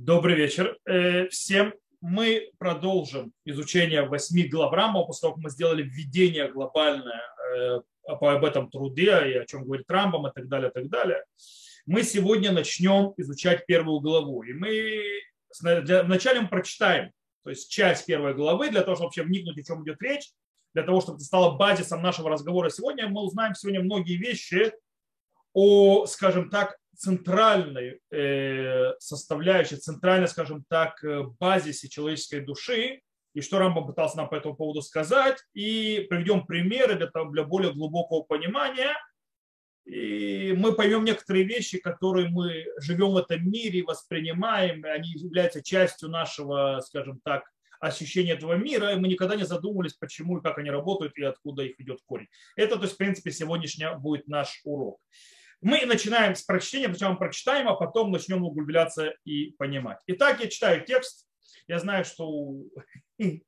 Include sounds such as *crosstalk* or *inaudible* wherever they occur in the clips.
Добрый вечер э, всем. Мы продолжим изучение восьми глав Рамбова, после того, как мы сделали введение глобальное э, об этом труде и о чем говорит Рамбам и так далее, и так далее. Мы сегодня начнем изучать первую главу. И мы вначале мы прочитаем, то есть часть первой главы, для того, чтобы вообще вникнуть, о чем идет речь, для того, чтобы это стало базисом нашего разговора сегодня. Мы узнаем сегодня многие вещи о, скажем так, центральной э, составляющей, центральной, скажем так, э, базисе человеческой души, и что Рамбам пытался нам по этому поводу сказать, и приведем примеры для, для более глубокого понимания, и мы поймем некоторые вещи, которые мы живем в этом мире, воспринимаем, и они являются частью нашего, скажем так, ощущения этого мира, и мы никогда не задумывались, почему и как они работают, и откуда их идет корень. Это, то есть, в принципе, сегодняшний будет наш урок. Мы начинаем с прочтения, сначала прочитаем, а потом начнем углубляться и понимать. Итак, я читаю текст. Я знаю, что у, *laughs*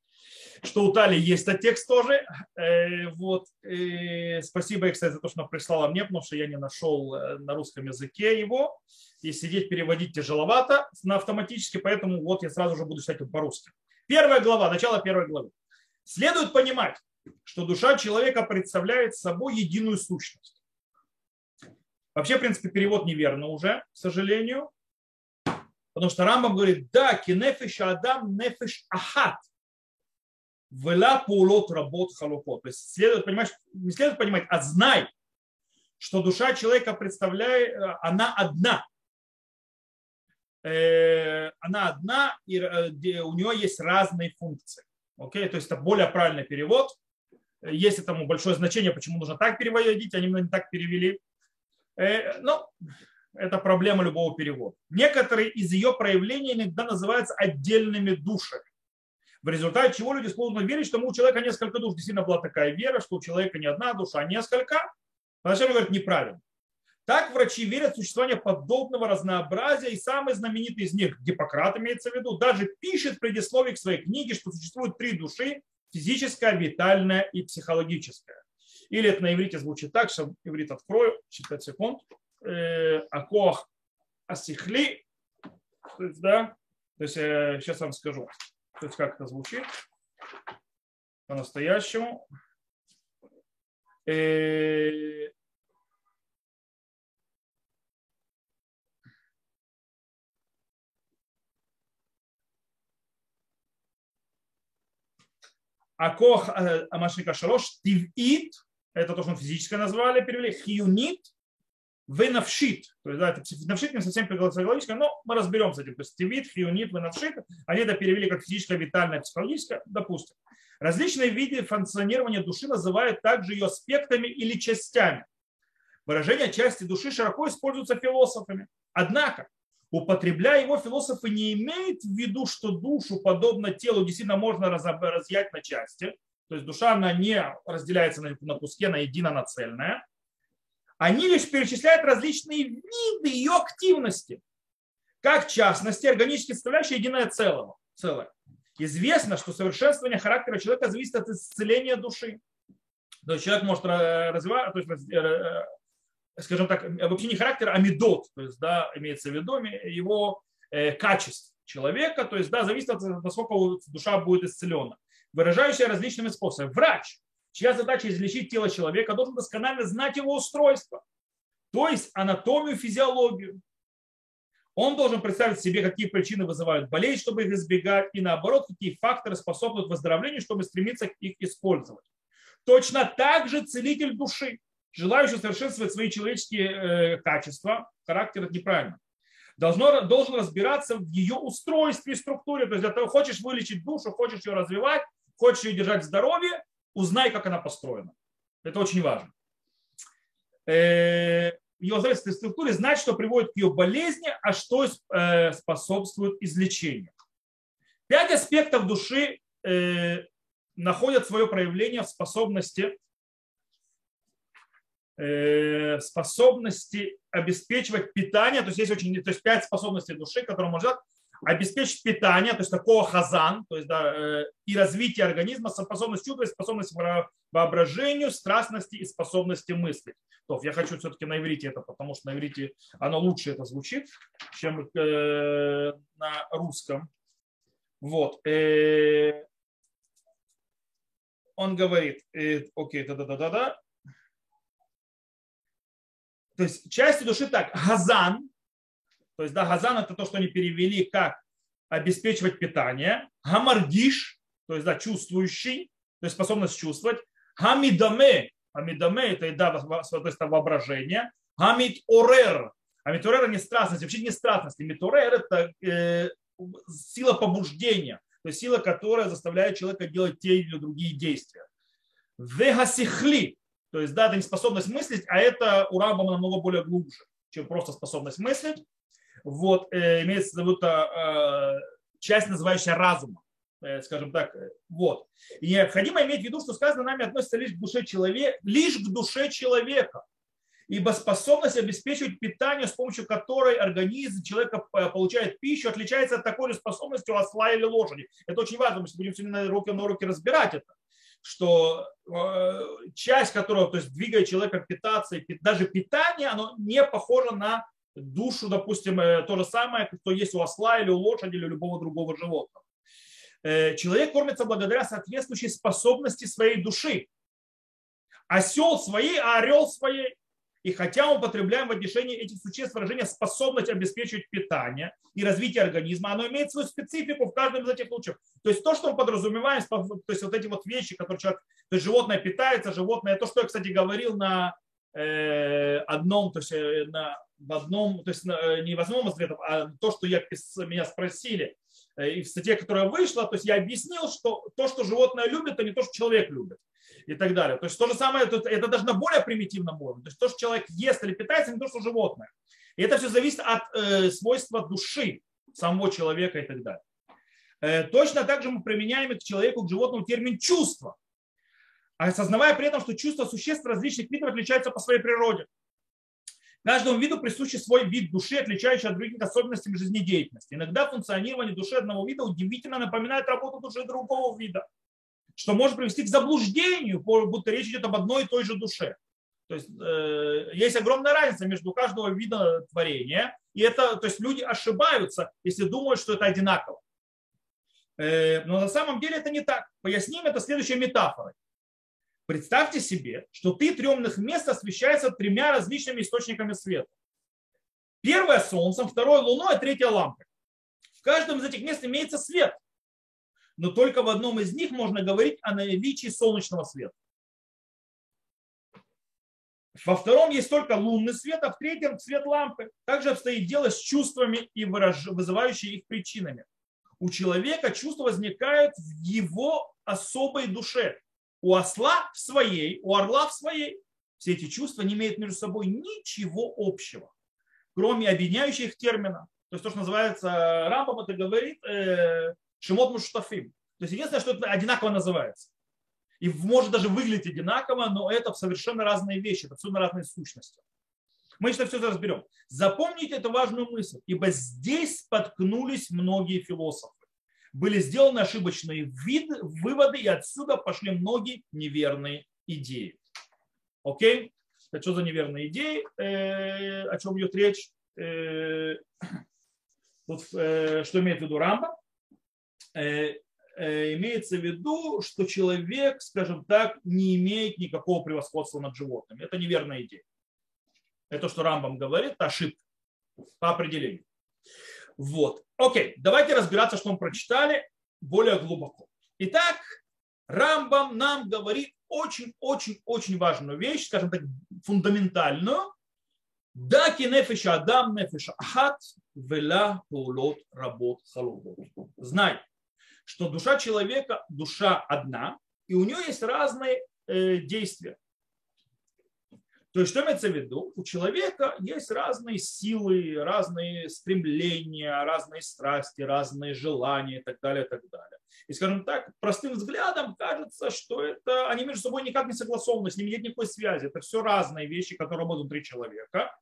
что у Тали есть этот текст тоже. Э, вот. И спасибо ей, кстати, за то, что она прислала мне, потому что я не нашел э, на русском языке его. И сидеть переводить тяжеловато на автоматически, поэтому вот я сразу же буду читать по-русски. Первая глава, начало первой главы. Следует понимать, что душа человека представляет собой единую сущность Вообще, в принципе, перевод неверно уже, к сожалению. Потому что Рамбам говорит, да, кинефиш адам нефиш ахат. Вела пулот работ халукот. То есть следует понимать, не следует понимать, а знай, что душа человека представляет, она одна. Э, она одна, и э, у нее есть разные функции. Окей? То есть это более правильный перевод. Есть этому большое значение, почему нужно так переводить, они не так перевели. Э, ну, это проблема любого перевода. Некоторые из ее проявлений иногда называются отдельными душами. В результате чего люди склонны верить, что у человека несколько душ. Действительно была такая вера, что у человека не одна душа, а несколько. Вначале говорят неправильно. Так врачи верят в существование подобного разнообразия, и самый знаменитый из них, Гиппократ имеется в виду, даже пишет в предисловии к своей книге, что существует три души – физическая, витальная и психологическая. Или это на иврите звучит так, что иврит открою, 5 секунд. Э, Акох асихли. То есть, да, то есть сейчас э, вам скажу, то есть как это звучит по-настоящему. Э, Акох Амашника Шалош Тивит это то, что мы физическое назвали, перевели, хиюнит, венавшит. То есть, да, это навшит не совсем психологическое, но мы разберемся с этим. То есть, тивит, хиюнит, венавшит, они это перевели как физическое, витальное, психологическое, допустим. Различные виды функционирования души называют также ее аспектами или частями. Выражение части души широко используется философами. Однако, употребляя его, философы не имеют в виду, что душу, подобно телу, действительно можно разъять на части, то есть душа, она не разделяется на, на куски, она едино нацельная. Они лишь перечисляют различные виды ее активности, как в частности органические составляющие единое целое. целое. Известно, что совершенствование характера человека зависит от исцеления души. То есть человек может развивать, то есть, э, э, скажем так, вообще не характер, а медот, то есть, да, имеется в виду его э, качеств человека, то есть, да, зависит от насколько душа будет исцелена выражающая различными способами. Врач, чья задача излечить тело человека, должен досконально знать его устройство, то есть анатомию, физиологию. Он должен представить себе, какие причины вызывают болезнь, чтобы их избегать, и наоборот, какие факторы способствуют выздоровлению, чтобы стремиться их использовать. Точно так же целитель души, желающий совершенствовать свои человеческие э, качества, характер это неправильно, должно, должен разбираться в ее устройстве и структуре. То есть, для того, хочешь вылечить душу, хочешь ее развивать, Хочешь ее держать в здоровье, узнай, как она построена. Это очень важно. Э, ее здравоохранительной структуре знать, что приводит к ее болезни, а что э, способствует излечению. Пять аспектов души э, находят свое проявление в способности способности обеспечивать питание, то есть есть очень, то есть пять способностей души, которые можно обеспечить питание, то есть такого хазан, то есть да, э, и развитие организма, способность чувствовать, способность воображению, страстности и способности мыслить. То я хочу все-таки на иврите это, потому что на иврите оно лучше это звучит. чем э, на русском. Вот. Э, он говорит, э, окей, да-да-да-да-да. То есть части души так, газан, то есть да, газан это то, что они перевели как обеспечивать питание, гамаргиш, то есть да, чувствующий, то есть способность чувствовать, гамидаме, гамидаме это еда, то есть воображение, гамид орер, гамид орер не страстность, вообще не страстность, мид орер это э, сила побуждения, то есть сила, которая заставляет человека делать те или другие действия. Вегасихли, то есть да, это не способность мыслить, а это у Рамбама намного более глубже, чем просто способность мыслить. Вот, э, имеется в виду э, часть, называющая разума, э, скажем так. Вот. И необходимо иметь в виду, что сказано нами относится лишь к душе человека, лишь к душе человека. Ибо способность обеспечивать питание, с помощью которой организм человека получает пищу, отличается от такой же способности у осла или лошади. Это очень важно, мы будем сегодня на уроке, на уроке разбирать это что э, часть которого, то есть двигает человека питаться, и даже питание, оно не похоже на душу, допустим, э, то же самое, что есть у осла или у лошади или у любого другого животного. Э, человек кормится благодаря соответствующей способности своей души. Осел своей, а орел своей. И хотя мы употребляем в отношении этих существ выражение способность обеспечивать питание и развитие организма, оно имеет свою специфику в каждом из этих случаев. То есть то, что мы подразумеваем, то есть вот эти вот вещи, которые человек, то есть животное питается, животное, то, что я, кстати, говорил на э, одном, то есть э, на, в одном, то есть не в одном ответов, а то, что я, меня спросили, и в статье, которая вышла, то есть я объяснил, что то, что животное любит, это не то, что человек любит и так далее. То есть то же самое, это даже на более примитивном уровне. То есть то, что человек ест или питается, не то, что животное. И это все зависит от э, свойства души самого человека и так далее. Э, точно так же мы применяем к человеку, к животному термин чувство, осознавая при этом, что чувства существ различных видов отличаются по своей природе. Каждому виду присущий свой вид души, отличающий от других особенностей жизнедеятельности. Иногда функционирование души одного вида удивительно напоминает работу души другого вида что может привести к заблуждению, будто речь идет об одной и той же душе. То есть э, есть огромная разница между каждого вида творения, и это, то есть люди ошибаются, если думают, что это одинаково. Э, но на самом деле это не так. Поясним это следующей метафорой. Представьте себе, что ты тремных мест освещается тремя различными источниками света. Первое солнцем, второе луной, а третье лампой. В каждом из этих мест имеется свет но только в одном из них можно говорить о наличии солнечного света. Во втором есть только лунный свет, а в третьем свет лампы. Также обстоит дело с чувствами и выраж... вызывающими их причинами. У человека чувства возникают в его особой душе. У осла в своей, у орла в своей. Все эти чувства не имеют между собой ничего общего, кроме объединяющих терминов. То есть то, что называется Рамбом, это говорит, э, Шимот Муштафим. То есть единственное, что это одинаково называется. И может даже выглядеть одинаково, но это совершенно разные вещи, это абсолютно разные сущности. Мы сейчас все это разберем. Запомните эту важную мысль, ибо здесь споткнулись многие философы. Были сделаны ошибочные вид, выводы, и отсюда пошли многие неверные идеи. Окей? Это что за неверные идеи? Э, о чем идет речь? Э, э, что имеет в виду Рамба? Э, имеется в виду, что человек, скажем так, не имеет никакого превосходства над животными. Это неверная идея. Это, что Рамбам говорит, ошибка по определению. Вот. Окей, давайте разбираться, что мы прочитали более глубоко. Итак, Рамбам нам говорит очень-очень-очень важную вещь, скажем так, фундаментальную. Да кинефиша адам нефиша ахат вела паулот работ халубот. Знай, что душа человека – душа одна, и у нее есть разные э, действия. То есть, что имеется в виду? У человека есть разные силы, разные стремления, разные страсти, разные желания и так далее, и так далее. И, скажем так, простым взглядом кажется, что это, они между собой никак не согласованы, с ними нет никакой связи. Это все разные вещи, которые работают внутри человека.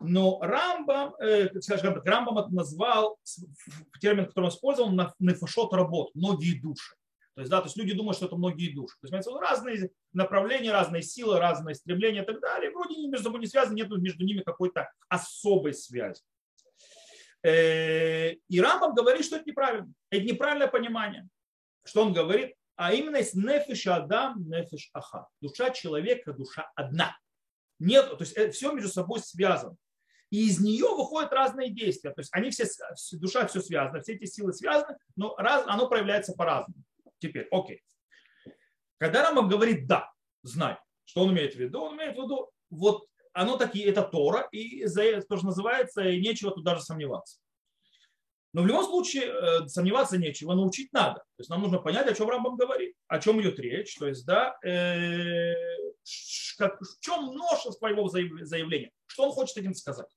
Но Рамбам, э, скажем так, Рамбам это назвал термин, который он использовал, нефашот работ, многие души. То есть, да, то есть люди думают, что это многие души. То есть, разные направления, разные силы, разные стремления и так далее. Вроде они между собой не связаны, нет между ними какой-то особой связи. Э, и Рамбам говорит, что это неправильно. Это неправильное понимание. Что он говорит? А именно есть нефиш адам, нефиш аха. Душа человека, душа одна. Нет, то есть все между собой связано. И из нее выходят разные действия. То есть они все, душа все связана, все эти силы связаны, но раз, оно проявляется по-разному. Теперь, окей. Когда Рамбам говорит «да», знай, что он имеет в виду? Он имеет в виду, вот оно такие, это Тора, и за то, что называется, и нечего тут даже сомневаться. Но в любом случае э, сомневаться нечего, научить надо. То есть нам нужно понять, о чем Рамбам говорит, о чем идет речь. То есть, да, э, как, в чем множество его заявления, что он хочет этим сказать.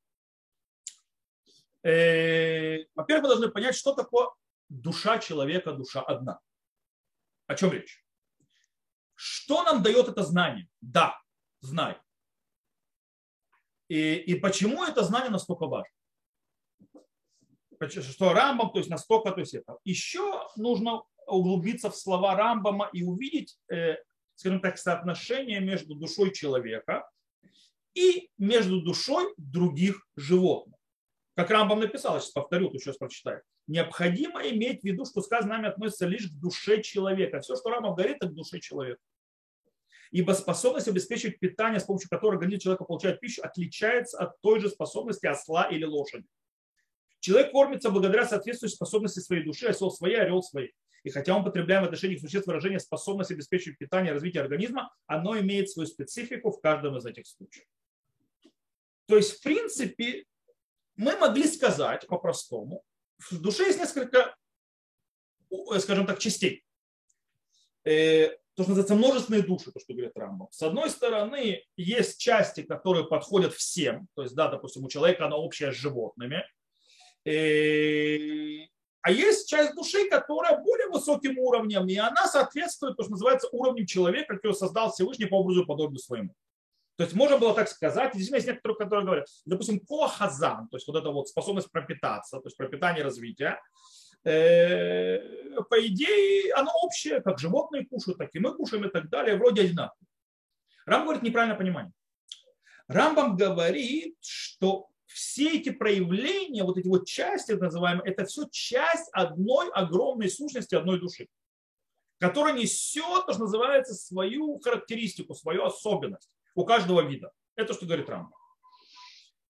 Э, во-первых, мы должны понять, что такое душа человека, душа одна. О чем речь? Что нам дает это знание? Да, знай. И, и почему это знание настолько важно? Что Рамбам, то есть настолько, то есть это. Еще нужно углубиться в слова Рамбама и увидеть, э, скажем так, соотношение между душой человека и между душой других животных. Как Рамбам написал, сейчас повторю, тут сейчас прочитаю. Необходимо иметь в виду, что сказанное нами относится лишь к душе человека. Все, что Рамбам говорит, это к душе человека. Ибо способность обеспечивать питание, с помощью которой организм человека получает пищу, отличается от той же способности осла или лошади. Человек кормится благодаря соответствующей способности своей души, осел своей, орел своей. И хотя он потребляем в отношении существ выражение способность обеспечивать питание и развитие организма, оно имеет свою специфику в каждом из этих случаев. То есть, в принципе, мы могли сказать по-простому, в душе есть несколько, скажем так, частей. Э, то, что называется множественные души, то, что говорит Рамбо. С одной стороны, есть части, которые подходят всем, то есть, да, допустим, у человека она общая с животными, э, а есть часть души, которая более высоким уровнем, и она соответствует, то, что называется, уровню человека, который создал Всевышний по образу и подобию своему. То есть можно было так сказать, здесь есть некоторые, которые говорят, допустим, коахазан, то есть вот эта вот способность пропитаться, то есть пропитание развития, э, по идее, оно общее, как животные кушают, так и мы кушаем и так далее, вроде одинаково. Рам говорит неправильное понимание. Рамбам говорит, что все эти проявления, вот эти вот части, называемые, это все часть одной огромной сущности, одной души, которая несет, то, что называется, свою характеристику, свою особенность у каждого вида. Это что говорит Рамбам.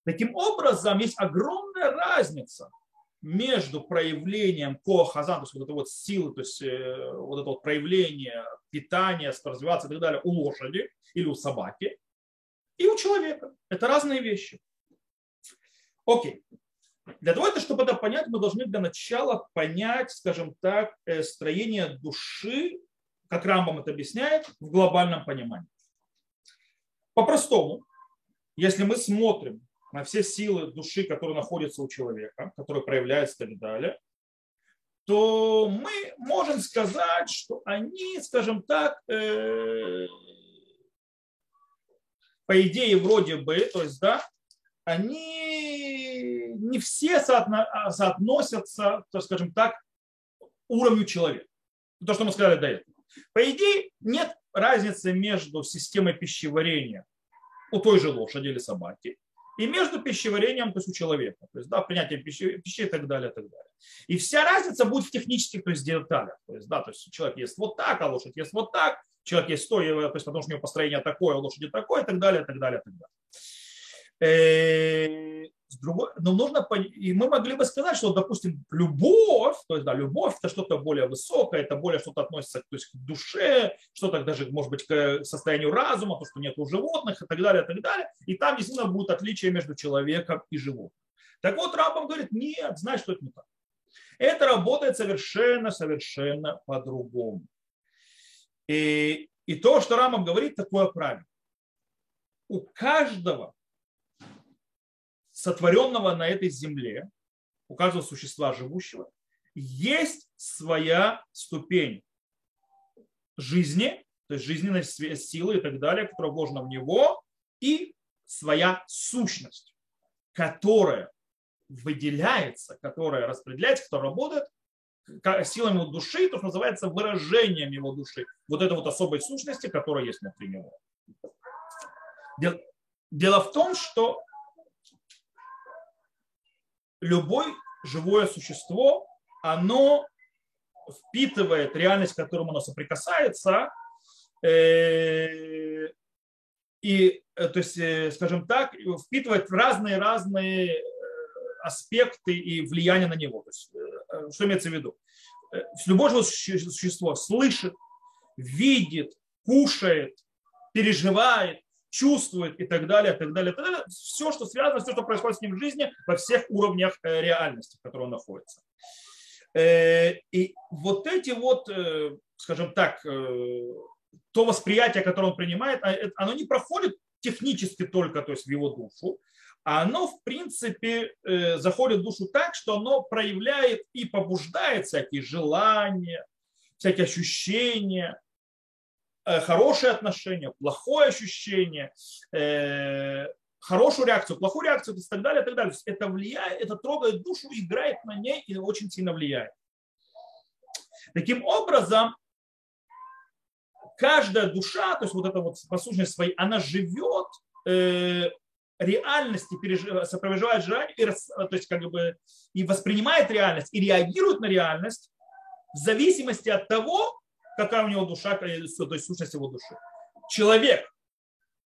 Таким образом, есть огромная разница между проявлением коахазан, то есть вот этой вот силы, то есть э, вот это вот проявление питания, развиваться и так далее у лошади или у собаки, и у человека. Это разные вещи. Окей. Для того, чтобы это понять, мы должны для начала понять, скажем так, э, строение души, как Рамбам это объясняет, в глобальном понимании. По-простому, если мы смотрим на все силы души, которые находятся у человека, которые проявляются и так далее, то мы можем сказать, что они, скажем так, э, по идее вроде бы, то есть, да, они не все соотносятся, то, скажем так, уровню человека. То, что мы сказали до этого. По идее, нет разницы между системой пищеварения у той же лошади или собаки и между пищеварением, то есть у человека, то есть да, принятием пищи, пищи и так далее, и так далее. И вся разница будет в технических, то есть деталях. То есть, да, то есть человек ест вот так, а лошадь ест вот так, человек ест то, то есть потому что у него построение такое, а лошади такое, и так далее, и так далее, и так далее. Э, с другой, но нужно, и мы могли бы сказать, что, допустим, любовь, то есть, да, любовь это что-то более высокое, это более что-то относится то есть, к душе, что-то даже, может быть, к состоянию разума, то, что нет у животных и так далее, и так далее. И там действительно будет отличие между человеком и животным. Так вот, Рамбам говорит, нет, знаешь, что это не так. Это работает совершенно, совершенно по-другому. И, и то, что Рамбам говорит, такое правильно. У каждого сотворенного на этой земле, у каждого существа живущего, есть своя ступень жизни, то есть жизненной силы и так далее, которая вложена в него, и своя сущность, которая выделяется, которая распределяется, которая работает силами его души, то, что называется выражением его души, вот этой вот особой сущности, которая есть внутри него. Дело в том, что любой живое существо, оно впитывает реальность, к которому оно соприкасается, э, и, э, то есть, э, скажем так, впитывает разные-разные аспекты и влияния на него. То есть, что имеется в виду? Любое живое существо слышит, видит, кушает, переживает, чувствует и так далее, так далее, так далее. Все, что связано, все, что происходит с ним в жизни во всех уровнях реальности, в которой он находится. Э, и вот эти вот, э, скажем так, э, то восприятие, которое он принимает, а, оно не проходит технически только то есть в его душу, а оно, в принципе, заходит в душу так, что оно проявляет и побуждает всякие желания, всякие ощущения, хорошее отношение, плохое ощущение, хорошую реакцию, плохую реакцию и так далее, и так далее. это влияет, это трогает душу, играет на ней и очень сильно влияет. Таким образом, каждая душа, то есть вот эта вот послушность своей, она живет э, реальности, сопровождает желание, и, то есть как бы и воспринимает реальность, и реагирует на реальность в зависимости от того, какая у него душа, то есть сущность его души. Человек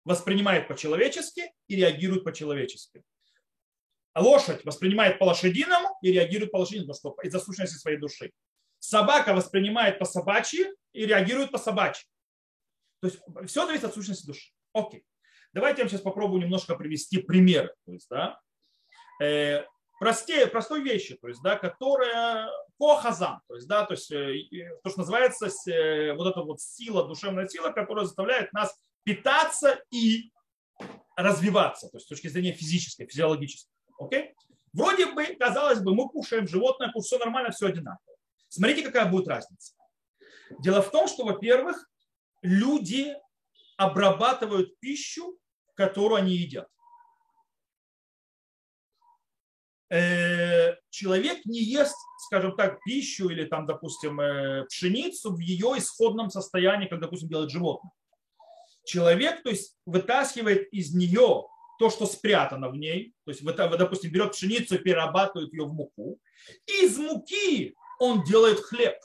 воспринимает по-человечески и реагирует по-человечески. Лошадь воспринимает по-лошадиному и реагирует по-лошадиному, что из-за сущности своей души. Собака воспринимает по-собачьи и реагирует по-собачьи. То есть все зависит от сущности души. Окей. Давайте я вам сейчас попробую немножко привести примеры. То есть, да, э, простые, простой вещи, то есть, да, которая по то есть, да, то есть, э, то, что называется э, вот эта вот сила, душевная сила, которая заставляет нас питаться и развиваться, то есть с точки зрения физической, физиологической. Окей? Вроде бы, казалось бы, мы кушаем животное, все нормально, все одинаково. Смотрите, какая будет разница. Дело в том, что, во-первых, люди обрабатывают пищу, которую они едят. Человек не ест, скажем так, пищу или там, допустим, э, пшеницу в ее исходном состоянии, как, допустим, делает животное человек, то есть вытаскивает из нее то, что спрятано в ней, то есть, допустим, берет пшеницу перерабатывает ее в муку, и из муки он делает хлеб.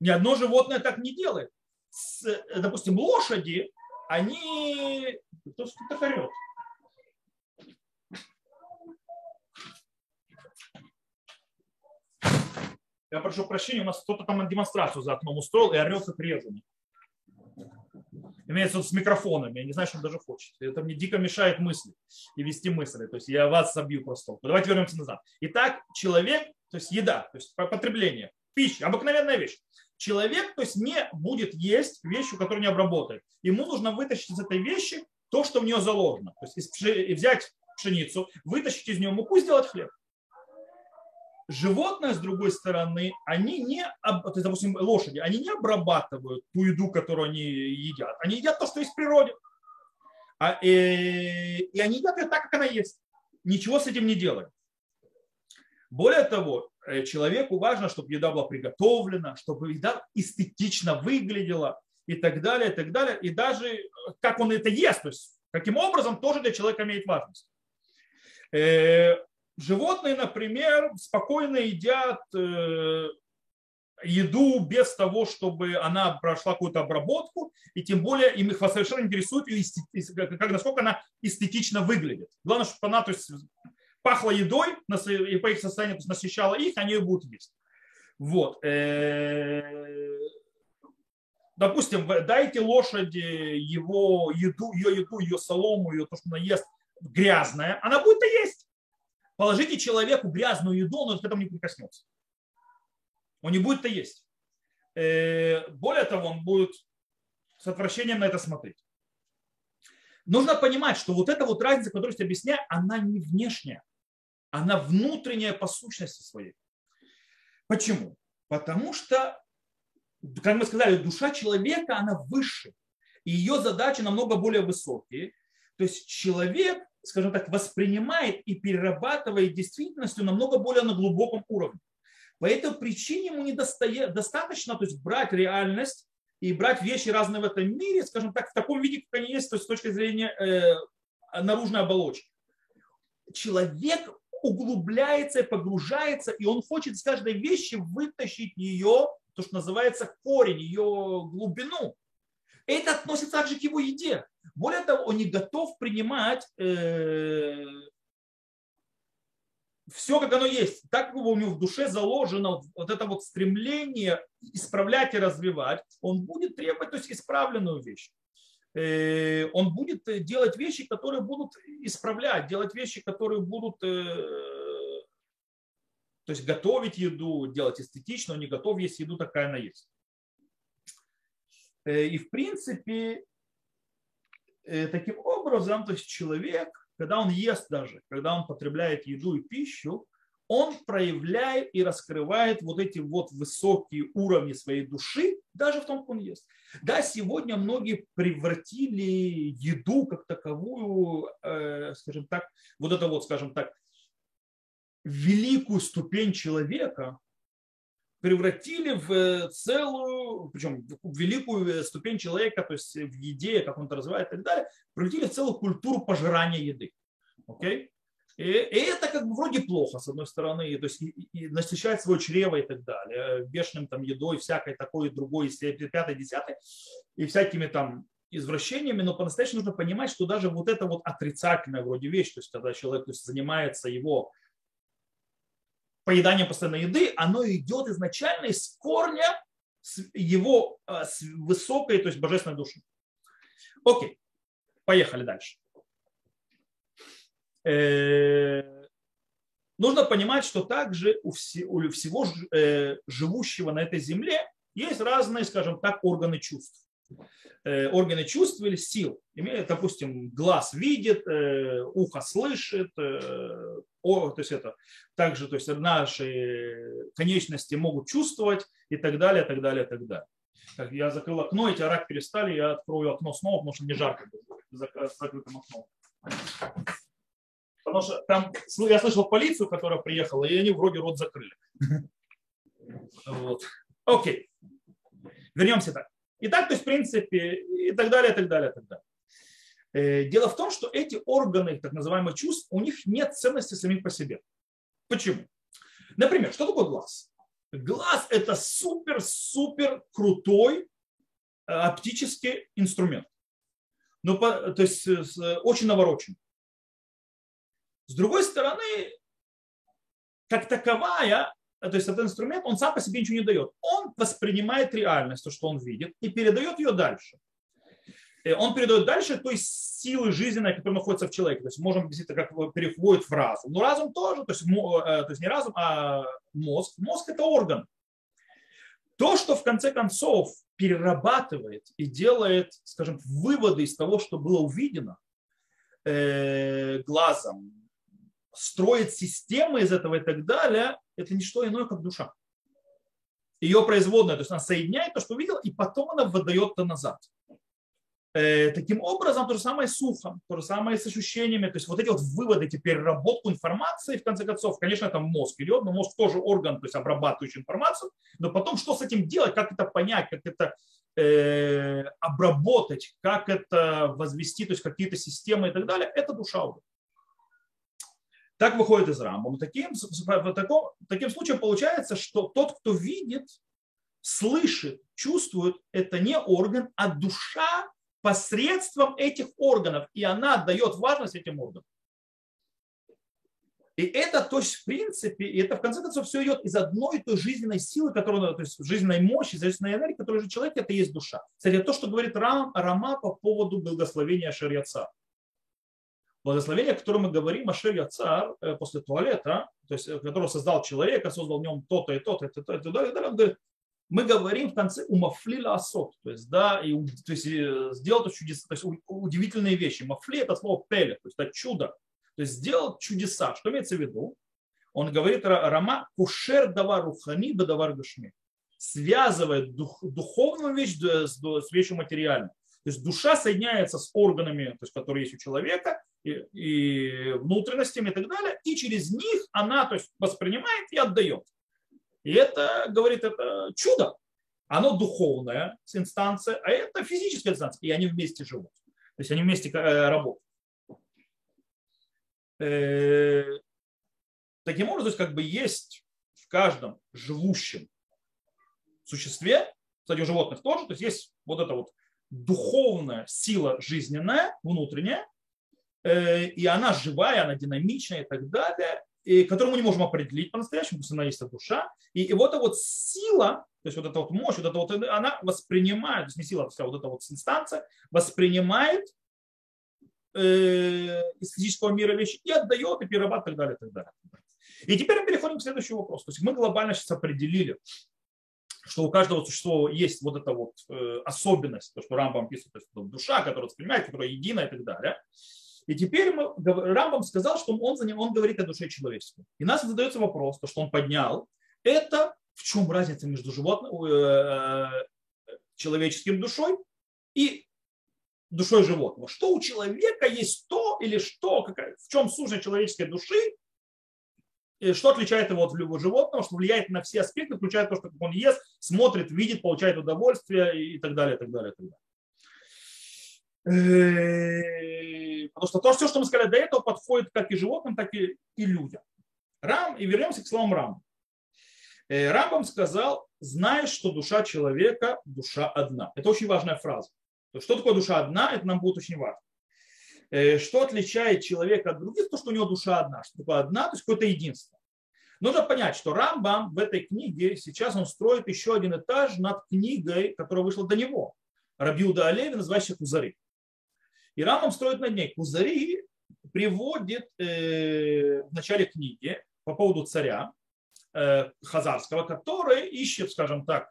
Ни одно животное так не делает. С, допустим, лошади, они... Кто то орет? Я прошу прощения, у нас кто-то там демонстрацию за окном устроил и орет как резанный имеется с микрофонами, я не знаю, что он даже хочет. Это мне дико мешает мысли и вести мысли. То есть я вас собью просто. Давайте вернемся назад. Итак, человек, то есть еда, то есть потребление, пища, обыкновенная вещь. Человек, то есть не будет есть вещью, которую не обработает. Ему нужно вытащить из этой вещи то, что в нее заложено. То есть взять пшеницу, вытащить из нее муку, сделать хлеб животные, с другой стороны, они не, то есть, допустим, лошади, они не обрабатывают ту еду, которую они едят. Они едят то, что есть в природе. А, и, э, и они едят ее так, как она есть. Ничего с этим не делают. Более того, э, человеку важно, чтобы еда была приготовлена, чтобы еда эстетично выглядела и так далее, и так далее. И даже э, как он это ест, то есть каким образом тоже для человека имеет важность. Животные, например, спокойно едят э, еду без того, чтобы она прошла какую-то обработку, и тем более им их совершенно интересует, как, насколько она эстетично выглядит. Главное, чтобы она то есть, пахла едой и по их состоянию то есть, насыщала их, они ее будут есть. Вот. Э, допустим, дайте лошади его еду, ее еду, ее солому, ее то, что она ест, грязная, она будет и есть. Положите человеку грязную еду, он к этому не прикоснется. Он не будет это есть. Э, более того, он будет с отвращением на это смотреть. Нужно понимать, что вот эта вот разница, которую я объясняю, она не внешняя, она внутренняя по сущности своей. Почему? Потому что, как мы сказали, душа человека, она выше. И ее задачи намного более высокие. То есть человек скажем так, воспринимает и перерабатывает действительностью намного более на глубоком уровне. По этой причине ему не достаточно то есть, брать реальность и брать вещи разные в этом мире, скажем так, в таком виде, как они есть, то есть с точки зрения э, наружной оболочки. Человек, углубляется и погружается, и он хочет из каждой вещи вытащить ее, то, что называется корень, ее глубину. Это относится также к его еде. Более того, он не готов принимать э, все, как оно есть. Так как у него в душе заложено вот, это вот стремление исправлять и развивать, он будет требовать то есть, исправленную вещь. Э, он будет делать вещи, которые будут исправлять, делать вещи, которые будут э, то есть готовить еду, делать эстетично, он не готов есть еду, такая она есть. Э, и в принципе, таким образом, то есть человек, когда он ест даже, когда он потребляет еду и пищу, он проявляет и раскрывает вот эти вот высокие уровни своей души, даже в том, как он ест. Да, сегодня многие превратили еду как таковую, э, скажем так, вот это вот, скажем так, великую ступень человека, превратили в целую, причем в великую ступень человека, то есть в еде, как он это развивает и так далее, превратили в целую культуру пожирания еды. Okay? И, это как бы вроде плохо, с одной стороны, то есть и, и насыщать свое чрево и так далее, бешеным там едой, всякой такой, другой, пятой, десятой, и всякими там извращениями, но по-настоящему нужно понимать, что даже вот это вот отрицательная вроде вещь, то есть когда человек то есть, занимается его поеданием постоянной еды, оно идет изначально из корня его а, высокой, то есть божественной души. Окей, поехали дальше. Э, нужно понимать, что также у всего э, живущего на этой земле есть разные, скажем так, органы чувств. Э, органы чувств или сил. Допустим, глаз видит, ухо слышит, то есть это также то есть наши конечности могут чувствовать и так далее, так далее, так далее. Так, я закрыл окно, эти рак перестали, я открою окно снова, потому что мне жарко с закрытым окном. Потому что там я слышал полицию, которая приехала, и они вроде рот закрыли. *laughs* Вот. Окей. Вернемся так. Итак, то есть, в принципе, и так далее, и так далее, и так далее. Э, дело в том, что эти органы, так называемых чувств, у них нет ценности самих по себе. Почему? Например, что такое глаз? Глаз – это супер-супер крутой э, оптический инструмент. Ну, то есть очень навороченный. С другой стороны, как таковая, то есть этот инструмент, он сам по себе ничего не дает. Он воспринимает реальность, то, что он видит, и передает ее дальше. Э, он передает дальше той силы жизненной, которая находится в человеке. То есть можем действительно как переходит в разум. Но разум тоже, то есть, э, то есть не разум, а мозг. Мозг это орган. То, что в конце концов перерабатывает и делает, скажем, выводы из того, что было увидено э, глазом, строит системы из этого и так далее, это не что иное, как душа. Ее производная, то есть она соединяет то, что увидел, и потом она выдает это назад. Э, таким образом, то же самое с ухом, то же самое с ощущениями. То есть вот эти вот выводы, эти переработку информации, в конце концов, конечно, это мозг идет, но мозг тоже орган, то есть обрабатывающий информацию, но потом что с этим делать, как это понять, как это э, обработать, как это возвести, то есть какие-то системы и так далее, это душа уже. Так выходит из Рамбам. Таким, таком, таким случаем получается, что тот, кто видит, слышит, чувствует, это не орган, а душа посредством этих органов. И она дает важность этим органам. И это, то есть, в принципе, и это в конце концов все идет из одной и той жизненной силы, которая, то есть жизненной мощи, жизненной энергии, которая же человек, это есть душа. Кстати, то, что говорит Рам, Рама по поводу благословения Шарьяца благословение, о котором мы говорим, Ашер Яцар э, после туалета, то есть, э, которого создал человека, создал в нем то-то и то-то, и то-то, и то-то, и то-то, мы говорим в конце умафлила асот, то есть, да, и, то есть, э, сделал то чудеса, то есть удивительные вещи. Мафли это слово пеле, то есть это чудо. То есть сделал чудеса. Что имеется в виду? Он говорит, Рама, кушер давар рухани давар гашми. Связывает дух, духовную вещь с, с вещью материальной. То есть душа соединяется с органами, то есть, которые есть у человека, и, и внутренностями и так далее, и через них она то есть, воспринимает и отдает. И это, говорит, это чудо. Оно духовная инстанция, а это физическая инстанция. И они вместе живут. То есть они вместе э, работают. Э, Таким образом, то есть как бы есть в каждом живущем существе, кстати, у животных тоже, то есть есть вот эта вот духовная сила жизненная, внутренняя, и она живая, она динамичная и так далее, и которую мы не можем определить по-настоящему, потому что она есть душа. И, и вот эта вот сила, то есть вот эта вот мощь, вот эта вот, она воспринимает, то есть не сила, а вот эта вот инстанция воспринимает э, из физического мира вещи и отдает, и перерабатывает, и так далее, и так далее. И теперь мы переходим к следующему вопросу. То есть мы глобально сейчас определили, что у каждого существа есть вот эта вот э, особенность, то, что Рамбам пишет, то есть душа, которая воспринимает, которая единая и так далее. И теперь мы, Рамбам сказал, что он, за он говорит о душе человеческой. И нас задается вопрос, то, что он поднял, это в чем разница между животным, э, человеческим душой и душой животного. Что у человека есть то или что, какая, в чем сущность человеческой души, и что отличает его от любого животного, что влияет на все аспекты, включая то, что он ест, смотрит, видит, получает удовольствие и так далее, и так далее, и так далее. Э, потому что то, все, что мы сказали до этого, подходит как и животным, так и, и людям. Рам, и вернемся к словам Рам. Э, Рамбам сказал, знаешь, что душа человека – душа одна. Это очень важная фраза. Что такое душа одна, это нам будет очень важно. Э, что отличает человека от других, то, что у него душа одна. Что такое одна, то есть какое-то единство. Нужно понять, что Рамбам в этой книге, сейчас он строит еще один этаж над книгой, которая вышла до него. Рабиуда Алеви, называющая Кузари. И Рамам строит над ней. Кузари приводит э, в начале книги по поводу царя э, Хазарского, который ищет, скажем так,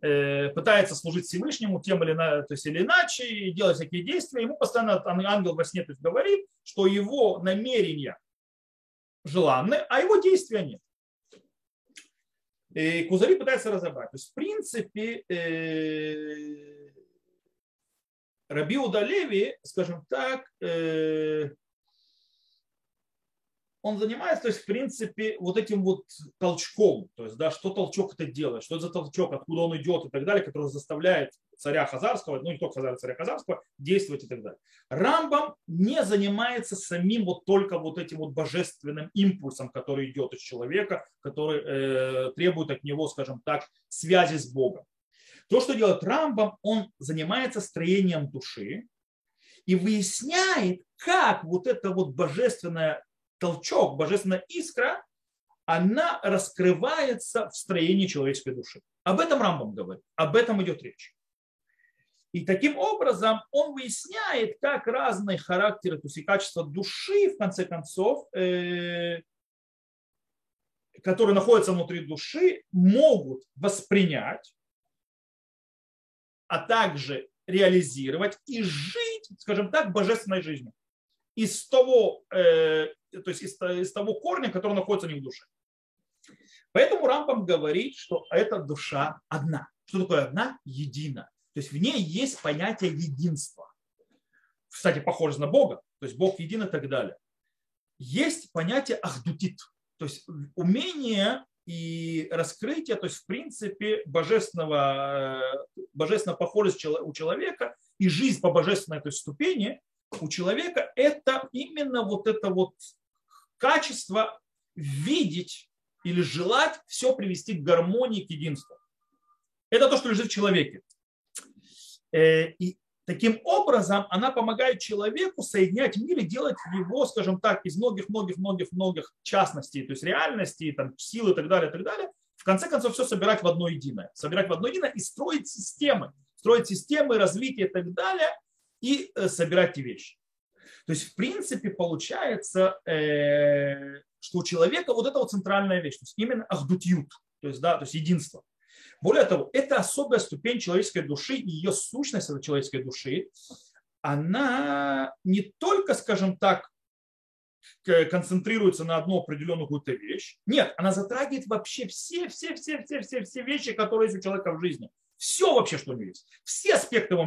э, пытается служить Всевышнему тем или, то есть, или иначе, и делать всякие действия. Ему постоянно ангел во сне то есть, говорит, что его намерения желанны, а его действия нет. И Кузари пытается разобрать. То есть, в принципе, э, Раби Удалеви, скажем так, э, он занимается, то есть, в принципе, вот этим вот толчком, то есть, да, что толчок это делает, что это за толчок, откуда он идет и так далее, который заставляет царя Хазарского, ну не только царя, царя Хазарского, действовать и так далее. Рамбам не занимается самим вот только вот этим вот божественным импульсом, который идет из человека, который э, требует от него, скажем так, связи с Богом. То, что делает Рамбам, он занимается строением души и выясняет, как вот это вот божественная толчок, божественная искра, она раскрывается в строении человеческой души. Об этом Рамбам говорит, об этом идет речь. И таким образом он выясняет, как разные характеры, то есть и качества души, в конце концов, э, которые находятся внутри души, могут воспринять а также реализировать и жить, скажем так, божественной жизнью. Из того, э, то есть из, из того корня, который находится не в душе. Поэтому Рампам говорит, что эта душа одна. Что такое одна? Едина. То есть в ней есть понятие единства. Кстати, похоже на Бога. То есть Бог един и так далее. Есть понятие ахдутит. То есть умение и раскрытие, то есть в принципе божественного, э, божественного похожесть у человека и жизнь по божественной то есть, ступени у человека это именно вот это вот качество видеть или желать все привести к гармонии, к единству. Это то, что лежит в человеке. Э, и Таким образом, она помогает человеку соединять мир и делать его, скажем так, из многих-многих-многих-многих частностей, то есть реальностей, там, сил и так далее, и так далее, в конце концов все собирать в одно единое. Собирать в одно единое и строить системы. Строить системы развития и так далее, и э, собирать эти вещи. То есть, в принципе, получается, э, что у человека вот это вот центральная вещь, то есть именно ахдутют, то есть, да, то есть единство. Более того, это особая ступень человеческой души и ее сущность этой человеческой души, она не только, скажем так, концентрируется на одну определенную какую-то вещь. Нет, она затрагивает вообще все, все, все, все, все, все вещи, которые есть у человека в жизни. Все вообще, что у него есть. Все аспекты его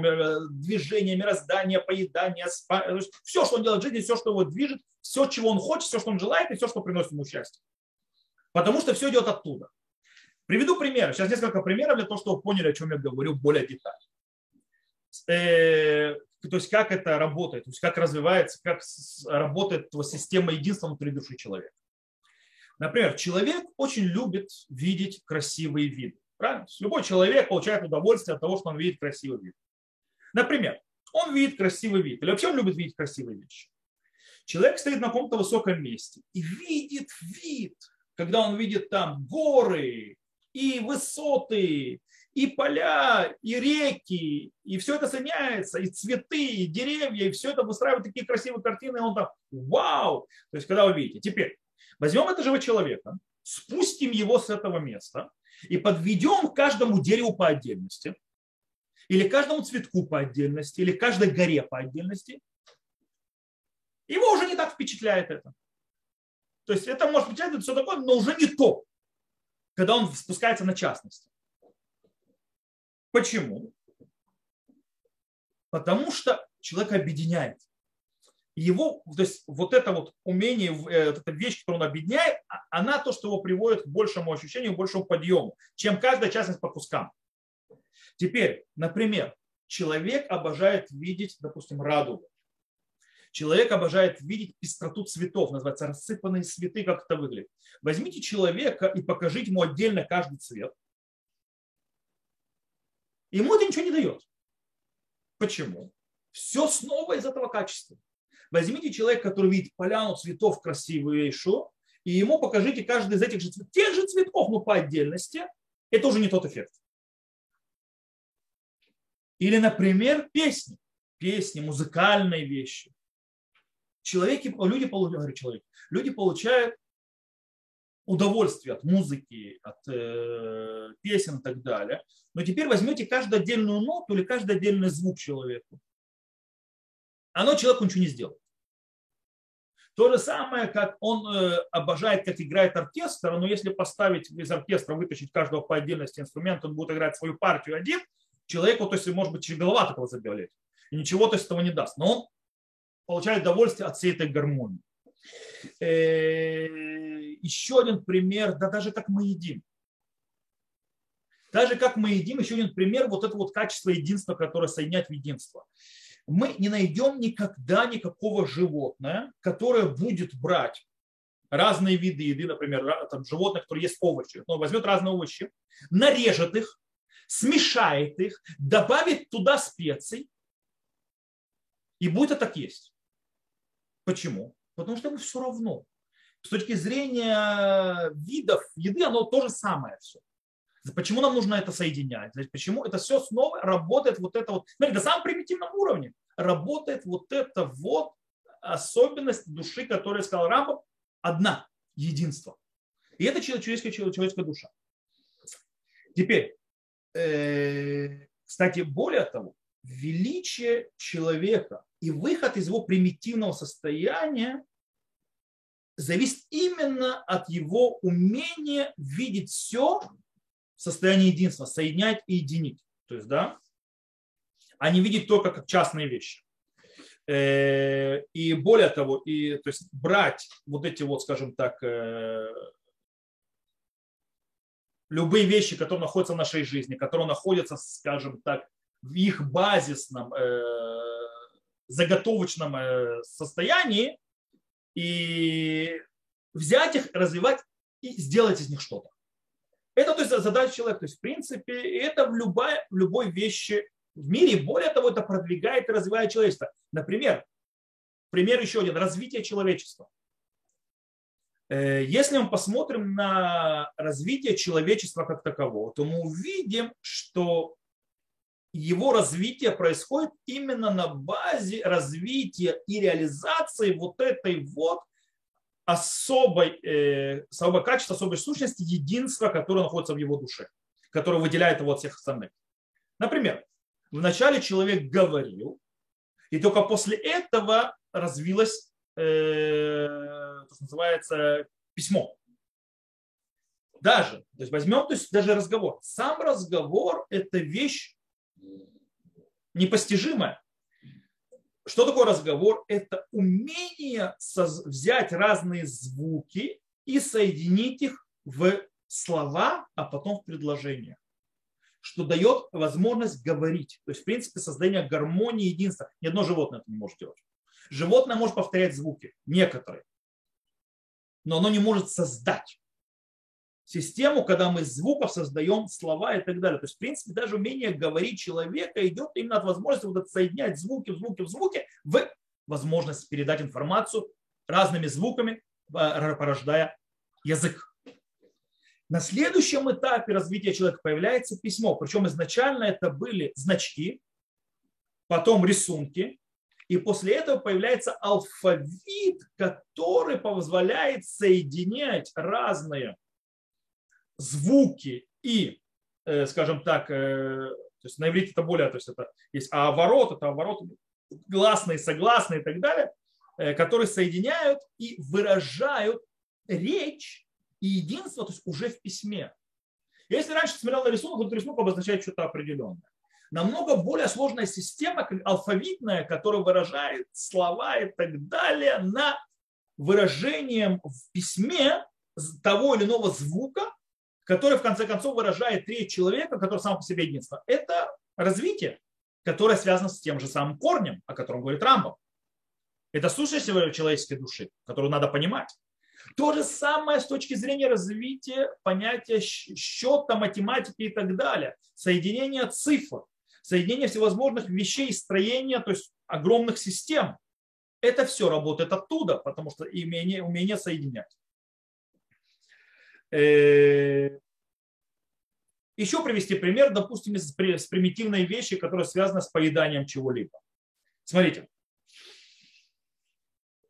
движения, мироздания, поедания, спа... все, что он делает в жизни, все, что его движет, все, чего он хочет, все, что он желает, и все, что приносит ему счастье. Потому что все идет оттуда. Приведу пример. Сейчас несколько примеров для того, чтобы вы поняли, о чем я говорю более детально. Э, то есть как это работает, то есть как развивается, как работает система единства внутри души человека. Например, человек очень любит видеть красивые виды. Правильно? Любой человек получает удовольствие от того, что он видит красивый вид. Например, он видит красивый вид, или вообще он любит видеть красивые вещи. Человек стоит на каком-то высоком месте и видит вид, когда он видит там горы и высоты, и поля, и реки, и все это соединяется, и цветы, и деревья, и все это выстраивает такие красивые картины, и он там, вау! То есть, когда вы видите. Теперь, возьмем этого человека, спустим его с этого места и подведем к каждому дереву по отдельности, или каждому цветку по отдельности, или каждой горе по отдельности, его уже не так впечатляет это. То есть это может впечатлять все такое, но уже не то, когда он спускается на частности. Почему? Потому что человек объединяет. Его, то есть вот это вот умение, э, вот эта вещь, которую он объединяет, а, она то, что его приводит к большему ощущению, большему подъему, чем каждая частность по кускам. Теперь, например, человек обожает видеть, допустим, радугу. Человек обожает видеть пестроту цветов, называется рассыпанные цветы, как это выглядит. Возьмите человека и покажите ему отдельно каждый цвет. Ему это ничего не дает. Почему? Все снова из этого качества. Возьмите человека, который видит поляну цветов красивейшую, и ему покажите каждый из этих же цветов, тех же цветов, но по отдельности, это уже не тот эффект. Или, например, песни. Песни, музыкальные вещи человеки, люди, говорю, человек, люди получают удовольствие от музыки, от э, песен и так далее. Но теперь возьмете каждую отдельную ноту или каждый отдельный звук человеку. Оно человеку ничего не сделает. То же самое, как он э, обожает, как играет оркестр, но если поставить из оркестра, вытащить каждого по отдельности инструмента, он будет играть свою партию один, человеку, то есть, может быть, голова такого заболеть. И ничего то есть, этого не даст. Но он получают удовольствие от всей этой гармонии. Э, еще один пример, да даже как мы едим. Даже как мы едим, еще один пример, вот это вот качество единства, которое соединяет в единство. Мы не найдем никогда никакого животное, которое будет брать разные виды еды, например, там, животных, которые есть овощи, но возьмет разные овощи, нарежет их, смешает их, добавит туда специй, и будет это так есть. Почему? Потому что ему все равно. С точки зрения видов еды, оно то же самое все. Почему нам нужно это соединять? Почему это все снова работает вот это вот, смотрите, на самом примитивном уровне работает вот это вот особенность души, которая сказал Рамбов, одна, единство. И это человеческая, человеческая душа. Теперь, э, кстати, более того, величие человека и выход из его примитивного состояния зависит именно от его умения видеть все в состоянии единства, соединять и единить. То есть, да, а не видеть только как частные вещи. Э, и более того, и, то есть брать вот эти вот, скажем так, э, любые вещи, которые находятся в нашей жизни, которые находятся, скажем так, в их базисном э, заготовочном э, состоянии и взять их, развивать и сделать из них что-то. Это то есть, задача человека. То есть, в принципе, это в, любой, в любой вещи в мире. Более того, это продвигает и развивает человечество. Например, пример еще один. Развитие человечества. Э, если мы посмотрим на развитие человечества как такового, то мы увидим, что его развитие происходит именно на базе развития и реализации вот этой вот особой, э, особого качества, особой сущности, единства, которое находится в его душе, которое выделяет его от всех остальных. Например, вначале человек говорил, и только после этого развилось, э, то, что называется, письмо. Даже, то есть возьмем то есть даже разговор. Сам разговор – это вещь непостижимое. Что такое разговор? Это умение взять разные звуки и соединить их в слова, а потом в предложения. Что дает возможность говорить. То есть, в принципе, создание гармонии, единства. Ни одно животное это не может делать. Животное может повторять звуки, некоторые. но оно не может создать систему, когда мы из звуков создаем слова и так далее. То есть, в принципе, даже умение говорить человека идет именно от возможности вот соединять звуки, звуки, в звуки в возможность передать информацию разными звуками, э, порождая язык. На следующем этапе развития человека появляется письмо. Причем изначально это были значки, потом рисунки, и после этого появляется алфавит, который позволяет соединять разные звуки и, э, скажем так, э, то есть на иврите это более, то есть это есть а оборот, это оборот, гласные, согласные и так далее, э, которые соединяют и выражают речь и единство, то есть уже в письме. Если раньше смотрел на рисунок, то рисунок обозначает что-то определенное. Намного более сложная система, алфавитная, которая выражает слова и так далее на выражением в письме того или иного звука, который в конце концов выражает треть человека, который сам по себе единство. Это развитие, которое связано с тем же самым корнем, о котором говорит Рамбов. Это сущность человеческой души, которую надо понимать. То же самое с точки зрения развития понятия счета, математики и так далее. Соединение цифр, соединение всевозможных вещей, строения, то есть огромных систем. Это все работает оттуда, потому что умение, умение соединять. Э, еще привести пример, допустим, с примитивной вещи, которая связана с поеданием чего-либо. Смотрите.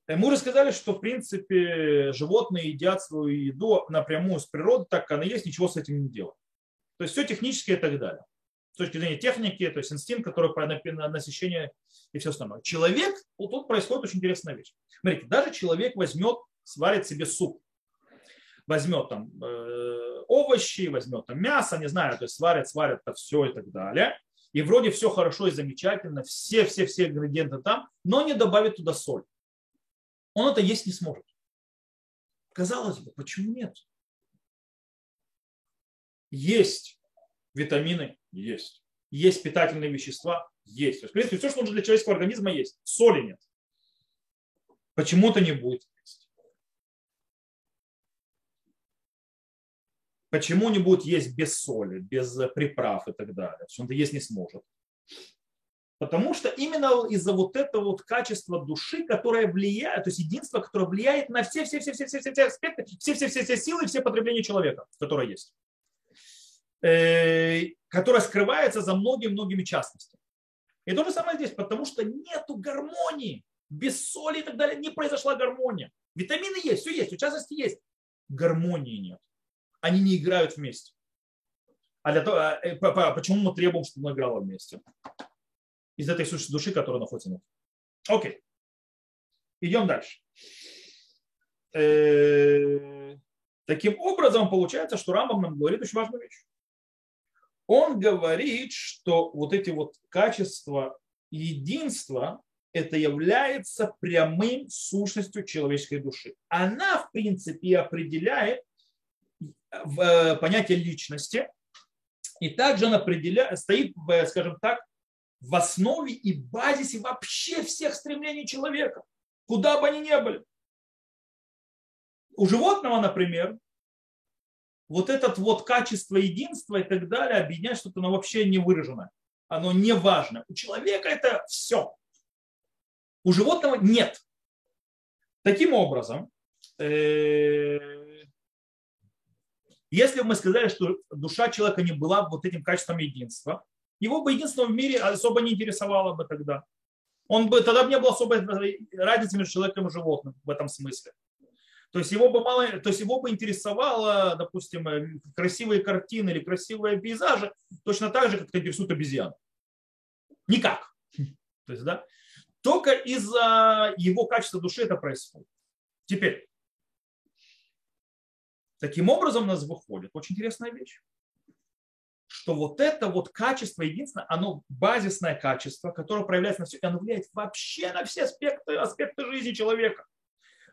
Э, мы уже сказали, что в принципе животные едят свою еду напрямую с природы, так как она есть, ничего с этим не делают. То есть все технически и так далее. С точки зрения техники, то есть инстинкт, который на насыщение и все остальное. Человек, вот тут происходит очень интересная вещь. Смотрите, даже человек возьмет, сварит себе суп возьмет там э, овощи, возьмет там мясо, не знаю, то есть сварит, сварит это все и так далее. И вроде все хорошо и замечательно, все-все-все ингредиенты там, но не добавит туда соль. Он это есть не сможет. Казалось бы, почему нет? Есть витамины? Есть. Есть питательные вещества? Есть. То есть, в принципе, все, что нужно для человеческого организма, есть. Соли нет. Почему-то не будет. Почему не будет есть без соли, без приправ и так далее? Это есть не сможет. Потому что именно из-за вот этого вот качества души, которое влияет, то есть единство, которое влияет на все, все, все, все, все, все, все аспекты, все, все, все, все силы, все потребления человека, которое есть, э, которое скрывается за многими-многими частностями. И то же самое здесь, потому что нету гармонии. Без соли и так далее не произошла гармония. Витамины есть, все есть, в частности есть. Гармонии нет они не играют вместе. А для того, а, э, почему мы требуем, чтобы она играла вместе? Из этой сущности души, которая находится внутри. Окей. Идем дальше. Э, таким образом, получается, что Рамбам нам говорит очень важную вещь. Он говорит, что вот эти вот качества единства, это является прямым сущностью человеческой души. Она, в принципе, определяет в э, понятие личности, и также он определяет, стоит, скажем так, в основе и базисе вообще всех стремлений человека, куда бы они ни были. У животного, например, вот это вот качество единства и так далее объединяет что-то, оно вообще не выражено. Оно не важно. У человека это все. У животного нет. Таким образом, э, если бы мы сказали, что душа человека не была вот этим качеством единства, его бы единство в мире особо не интересовало бы тогда. Он бы, тогда бы не было особой разницы между человеком и животным в этом смысле. То есть его бы мало, то есть его бы интересовало, допустим, красивые картины или красивые пейзажи, точно так же, как это интересует обезьян. Никак. То есть, да, только из-за его качества души это происходит. Теперь, Таким образом у нас выходит очень интересная вещь, что вот это вот качество единственное, оно базисное качество, которое проявляется на все, и оно влияет вообще на все аспекты, аспекты жизни человека.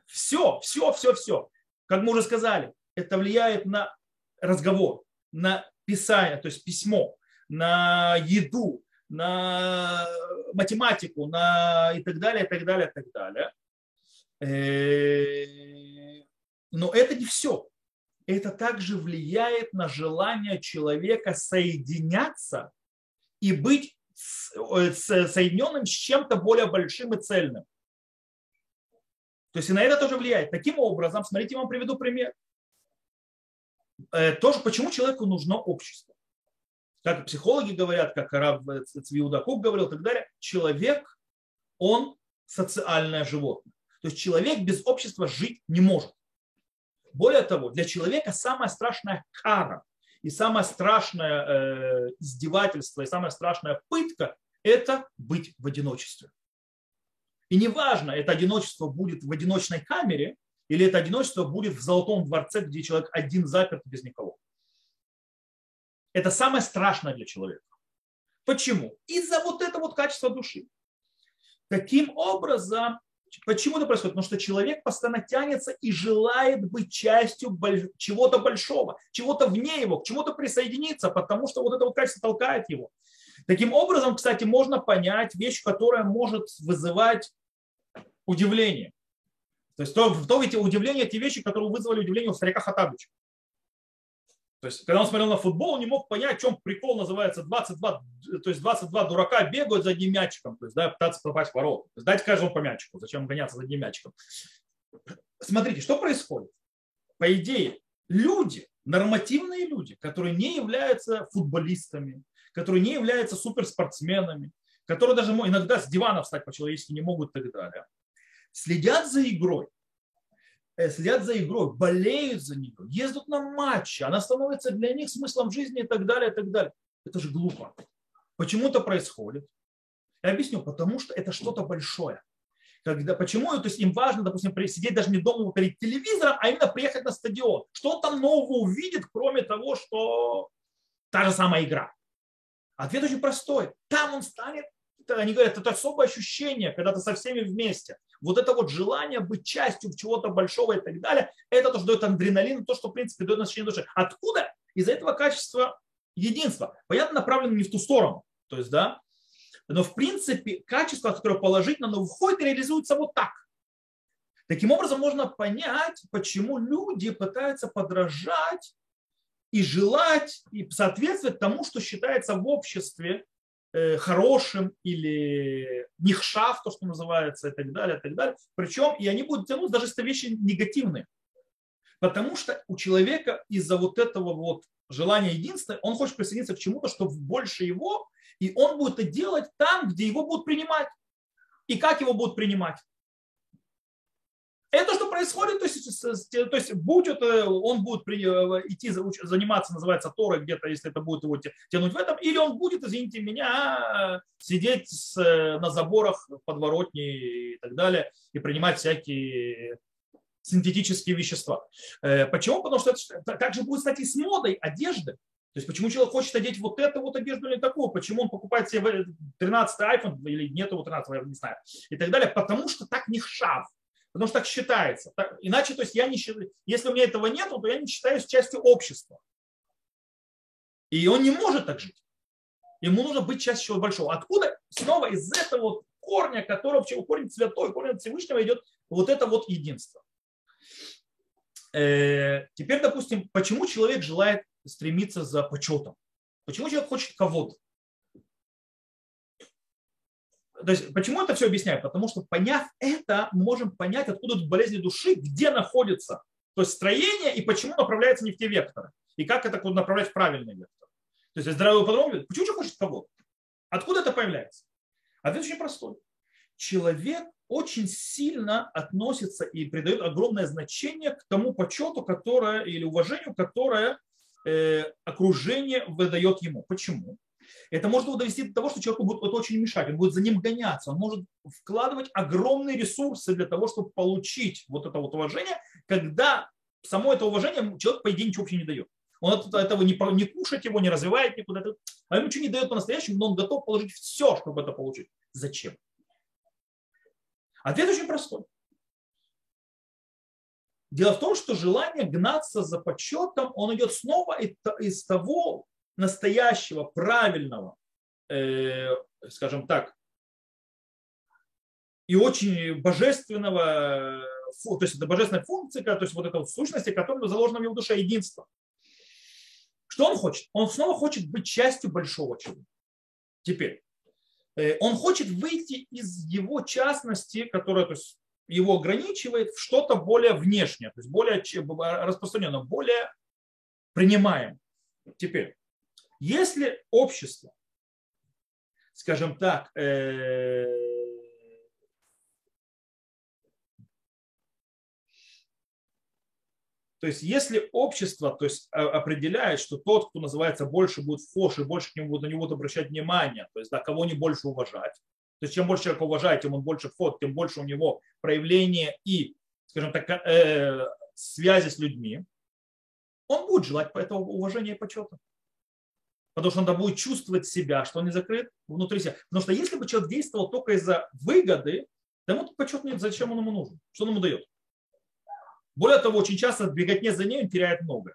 Все, все, все, все. Как мы уже сказали, это влияет на разговор, на писание, то есть письмо, на еду, на математику, на и так далее, и так далее, и так далее. Э, Но это не все. Это также влияет на желание человека соединяться и быть э, соединенным с чем-то более большим и цельным. То есть и на это тоже влияет. Таким образом, смотрите, я вам приведу пример. Э, тоже почему человеку нужно общество. Как психологи говорят, как араб Цвиудакук говорил и так далее, человек, он социальное животное. То есть человек без общества жить не может. Более того, для человека самая страшная кара и самое страшное э, издевательство и самая страшная пытка – это быть в одиночестве. И неважно, это одиночество будет в одиночной камере или это одиночество будет в золотом дворце, где человек один заперт без никого. Это самое страшное для человека. Почему? Из-за вот этого вот качества души. Таким образом, Почему это происходит? Потому что человек постоянно тянется и желает быть частью чего-то большого, чего-то вне его, к чему-то присоединиться, потому что вот это вот качество толкает его. Таким образом, кстати, можно понять вещь, которая может вызывать удивление. То есть то, то эти удивления, те вещи, которые вызвали удивление у старика Хатабыча. То есть, когда он смотрел на футбол, он не мог понять, в чем прикол называется 22, то есть 22 дурака бегают за одним мячиком, то есть, да, пытаться попасть в ворота. То есть, дайте каждому по мячику, зачем гоняться за одним мячиком. Смотрите, что происходит? По идее, люди, нормативные люди, которые не являются футболистами, которые не являются суперспортсменами, которые даже иногда с дивана встать по-человечески не могут и так далее, следят за игрой, следят за игрой, болеют за нее, ездят на матчи, она становится для них смыслом жизни и так далее, и так далее. Это же глупо. Почему это происходит? Я объясню, потому что это что-то большое. Когда, почему? То есть им важно, допустим, сидеть даже не дома перед телевизором, а именно приехать на стадион. Что он там нового увидит, кроме того, что та же самая игра? Ответ очень простой. Там он станет, они говорят, это особое ощущение, когда ты со всеми вместе вот это вот желание быть частью чего-то большого и так далее, это то, что дает адреналин, то, что, в принципе, дает насыщение души. Откуда? Из-за этого качества единства. Понятно, направлено не в ту сторону. То есть, да, но в принципе качество, которое положительно, но входит и реализуется вот так. Таким образом можно понять, почему люди пытаются подражать и желать и соответствовать тому, что считается в обществе хорошим или нихшав, то, что называется, и так далее, и так далее. Причем и они будут тянуть даже если вещи негативные. Потому что у человека из-за вот этого вот желания единства, он хочет присоединиться к чему-то, что больше его, и он будет это делать там, где его будут принимать. И как его будут принимать? Это что происходит, то есть, то есть будь это, он будет э, идти заниматься, называется Торой где-то, если это будет его тянуть в этом, или он будет, извините меня, сидеть с, на заборах подворотни и так далее, и принимать всякие синтетические вещества. Э, почему? Потому что это также будет, кстати, с модой одежды. То есть почему человек хочет одеть вот эту вот одежду или такую? Почему он покупает себе 13 iPhone или нет его 13, я не знаю. И так далее. Потому что так не шав. Потому что так считается. Так, иначе, то есть я не считаю, если у меня этого нет, то я не считаюсь частью общества. И он не может так жить. Ему нужно быть частью чего-то большого. Откуда? Снова из этого вот корня, который вообще корень святой, корень Всевышнего идет вот это вот единство. Э, теперь, допустим, почему человек желает стремиться за почетом? Почему человек хочет кого-то? То есть, почему это все объясняю? Потому что, поняв это, мы можем понять, откуда тут болезни души, где находится то есть строение и почему направляется не в те векторы. И как это направлять в правильный вектор. То есть здравый подробно, почему человек хочет кого Откуда это появляется? Ответ очень простой. Человек очень сильно относится и придает огромное значение к тому почету, которое, или уважению, которое э, окружение выдает ему. Почему? Это может его довести до того, что человеку будет это очень мешать, он будет за ним гоняться, он может вкладывать огромные ресурсы для того, чтобы получить вот это вот уважение, когда само это уважение человек, по идее, ничего вообще не дает. Он от этого не, не кушать его, не развивает никуда. А ему ничего не дает по-настоящему, но он готов положить все, чтобы это получить. Зачем? Ответ очень простой. Дело в том, что желание гнаться за почетом, он идет снова из того настоящего, правильного, э, скажем так, и очень божественного то есть это божественная функция, то есть вот эта вот сущность, которая заложена в его душе единство. Что он хочет? Он снова хочет быть частью большого человека. Теперь, э, он хочет выйти из его частности, которая то есть, его ограничивает, в что-то более внешнее, то есть более распространенное, более принимаемое. Теперь, если общество, скажем так, э, То есть если общество то есть, а, определяет, что тот, кто называется больше, будет фош, и больше к нему будут на него обращать внимание, то есть да, кого не больше уважать, то есть чем больше человек уважает, тем он больше фот, тем больше у него проявления и, скажем так, э, связи с людьми, он будет желать этого уважения и почета. Потому что он будет чувствовать себя, что он не закрыт внутри себя. Потому что если бы человек действовал только из-за выгоды, то ему почет нет, зачем он ему нужен, что он ему дает. Более того, очень часто в беготне за ним теряет много.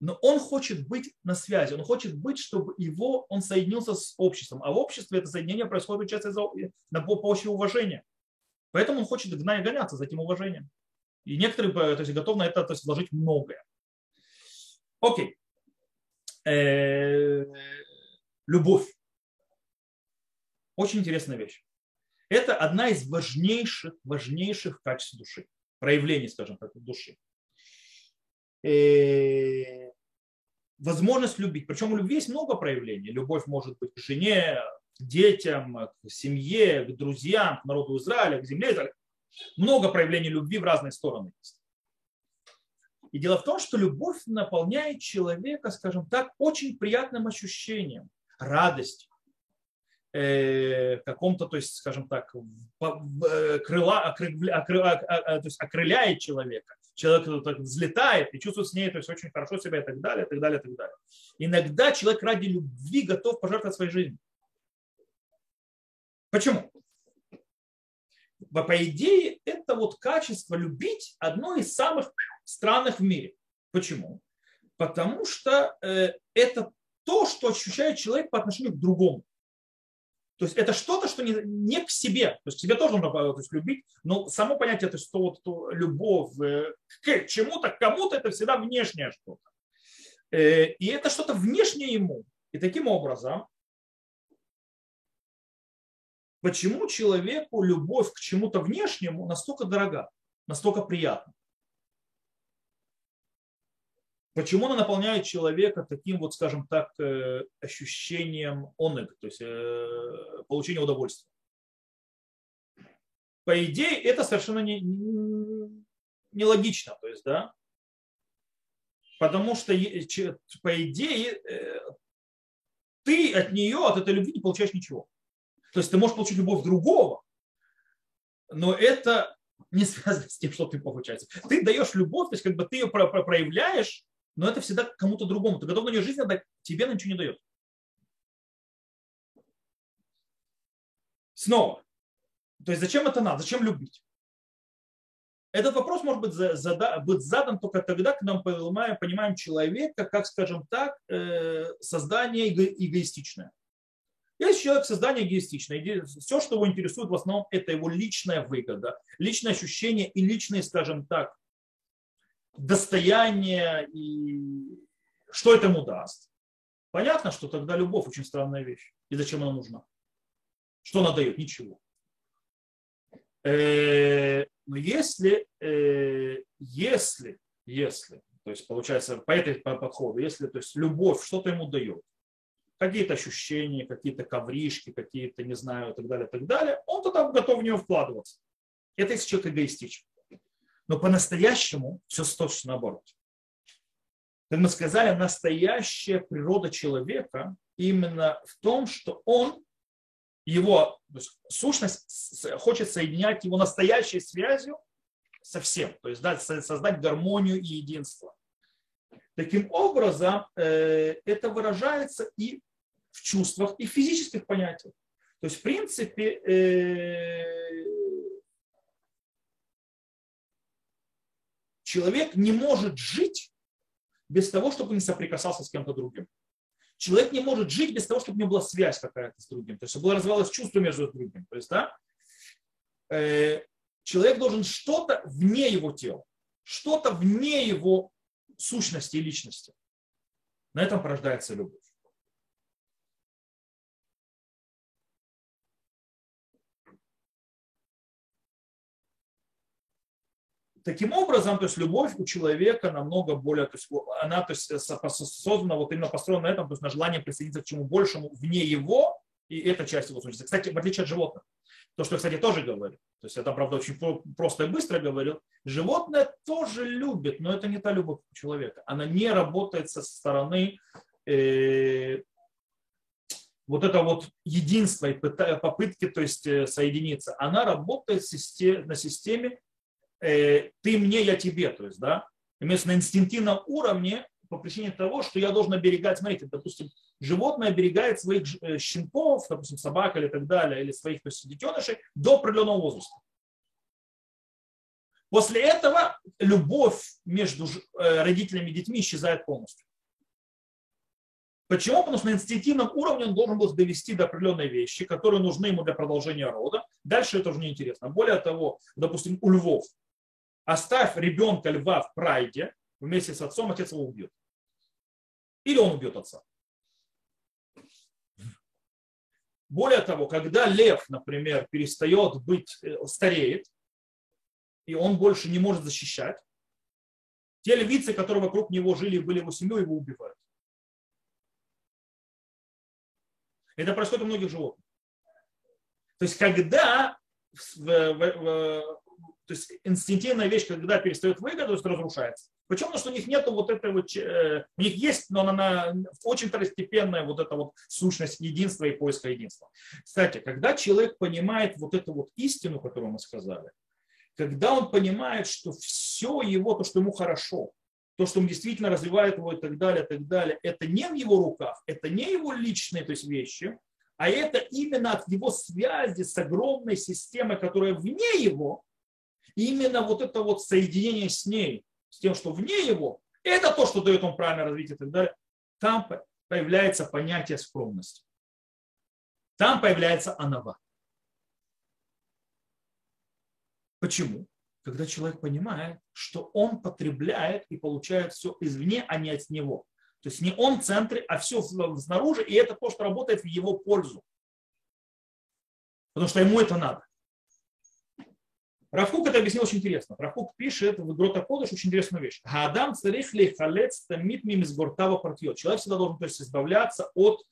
Но он хочет быть на связи, он хочет быть, чтобы его, он соединился с обществом. А в обществе это соединение происходит часто на почве уважения. Поэтому он хочет гоняться за этим уважением. И некоторые то есть, готовы на это то есть, вложить многое. Окей. Э, любовь. Очень интересная вещь. Это одна из важнейших, важнейших качеств души проявлений, скажем так, души. Э, возможность любить. Причем у любви есть много проявлений. Любовь может быть к жене, к детям, к семье, к друзьям, к народу Израиля, к земле. Много проявлений любви в разные стороны есть. И дело в том, что любовь наполняет человека, скажем так, очень приятным ощущением, радостью, э, каком-то, то есть, скажем так, э, крыла, то есть окрыляет человека. Человек так взлетает и чувствует с ней то есть, очень хорошо себя и так далее, и так далее, и так далее. Иногда человек ради любви готов пожертвовать своей жизнью. Почему? По идее, это вот качество любить одно из самых странных в мире. Почему? Потому что э, это то, что ощущает человек по отношению к другому. То есть это что-то, что не, не к себе. То есть к себе тоже нужно то есть, любить, но само понятие, то есть то, вот, то, любовь э, к чему-то, к кому-то, это всегда внешнее что-то. Э, и это что-то внешнее ему. И таким образом, почему человеку любовь к чему-то внешнему настолько дорога, настолько приятна? Почему она наполняет человека таким вот, скажем так, э, ощущением онег, то есть э, получения удовольствия? По идее, это совершенно не, нелогично, то есть, да, потому что по идее э, ты от нее, от этой любви не получаешь ничего. То есть ты можешь получить любовь другого, но это не связано с тем, что ты получаешь. Ты даешь любовь, то есть как бы ты ее проявляешь но это всегда кому-то другому. Ты готов на нее жизнь отдать, тебе она ничего не дает. Снова. То есть зачем это надо? Зачем любить? Этот вопрос может быть, зада, быть задан только тогда, когда мы понимаем, понимаем человека, как, скажем так, э, создание эго, эгоистичное. Если человек создание эгоистичное, все, что его интересует в основном, это его личная выгода, личное ощущение и личные, скажем так, достояние и что это ему даст. Понятно, что тогда любовь очень странная вещь. И зачем она нужна? Что она дает? Ничего. Э, но если, э, если, если, то есть получается по этой подходу, если то есть любовь что-то ему дает, какие-то ощущения, какие-то ковришки, какие-то, не знаю, и так далее, и так далее, он тогда готов в нее вкладываться. Это если человек эгоистичен. Но по-настоящему все точно наоборот. Как мы сказали, настоящая природа человека именно в том, что он, его сущность хочет соединять его настоящей связью со всем, то есть да, создать гармонию и единство. Таким образом, э, это выражается и в чувствах, и в физических понятиях. То есть, в принципе, человек не может жить без того, чтобы не соприкасался с кем-то другим. Человек не может жить без того, чтобы него была связь какая-то с другим. То есть, чтобы развивалось чувство между другим. То есть, да, э, человек должен что-то вне его тела, что-то вне его сущности и личности. На этом порождается любовь. Таким образом, то есть любовь у человека намного более, то есть она то есть, создана вот именно построена на этом, то есть на желание присоединиться к чему большему вне его, и это часть его сущности. Кстати, в отличие от животных, то, что, кстати, тоже говорю, то есть это, правда, очень просто и быстро говорил, животное тоже любит, но это не та любовь человека. Она не работает со стороны э, вот это вот единство и попытки то есть, э, соединиться. Она работает на системе э, ты мне, я тебе. То есть, да, имеется на инстинктивном уровне по причине того, что я должен оберегать, смотрите, допустим, животное оберегает своих э, щенков, допустим, собак или так далее, или своих то есть, детенышей до определенного возраста. После этого любовь между э, родителями и детьми исчезает полностью. Почему? Потому что на инстинктивном уровне он должен был довести до определенной вещи, которые нужны ему для продолжения рода. Дальше это уже неинтересно. Более того, допустим, у львов. Оставь ребенка льва в прайде вместе с отцом, отец его убьет. Или он убьет отца. Более того, когда лев, например, перестает быть, э, стареет, и он больше не может защищать, те львицы, которые вокруг него жили и были его семьей, его убивают. Это происходит у многих животных. То есть, когда то есть инстинктивная вещь, когда перестает выгоду, то есть разрушается. Почему? Потому что у них нет вот этой вот, э, у них есть, но она очень второстепенная вот эта вот сущность единства и поиска единства. Кстати, когда человек понимает вот эту вот истину, которую мы сказали, когда он понимает, что все его, то, что ему хорошо, то, что он действительно развивает его и так далее, и так далее, это не в его руках, это не его личные то есть, вещи, а это именно от его связи с огромной системой, которая вне его, именно вот это вот соединение с ней, с тем, что вне его, это то, что дает ему правильное развитие и так далее, там появляется понятие скромности. Там появляется анава. Почему? Когда человек понимает, что он потребляет и получает все извне, а не от него. То есть не он в центре, а все снаружи, и это то, что работает в его пользу. Потому что ему это надо. Равкук это объяснил очень интересно. Равкук пишет в Грота Кодыш очень интересную вещь. Гадам царих ли халец тамит мим из гортава партиот. Человек всегда должен то есть, избавляться от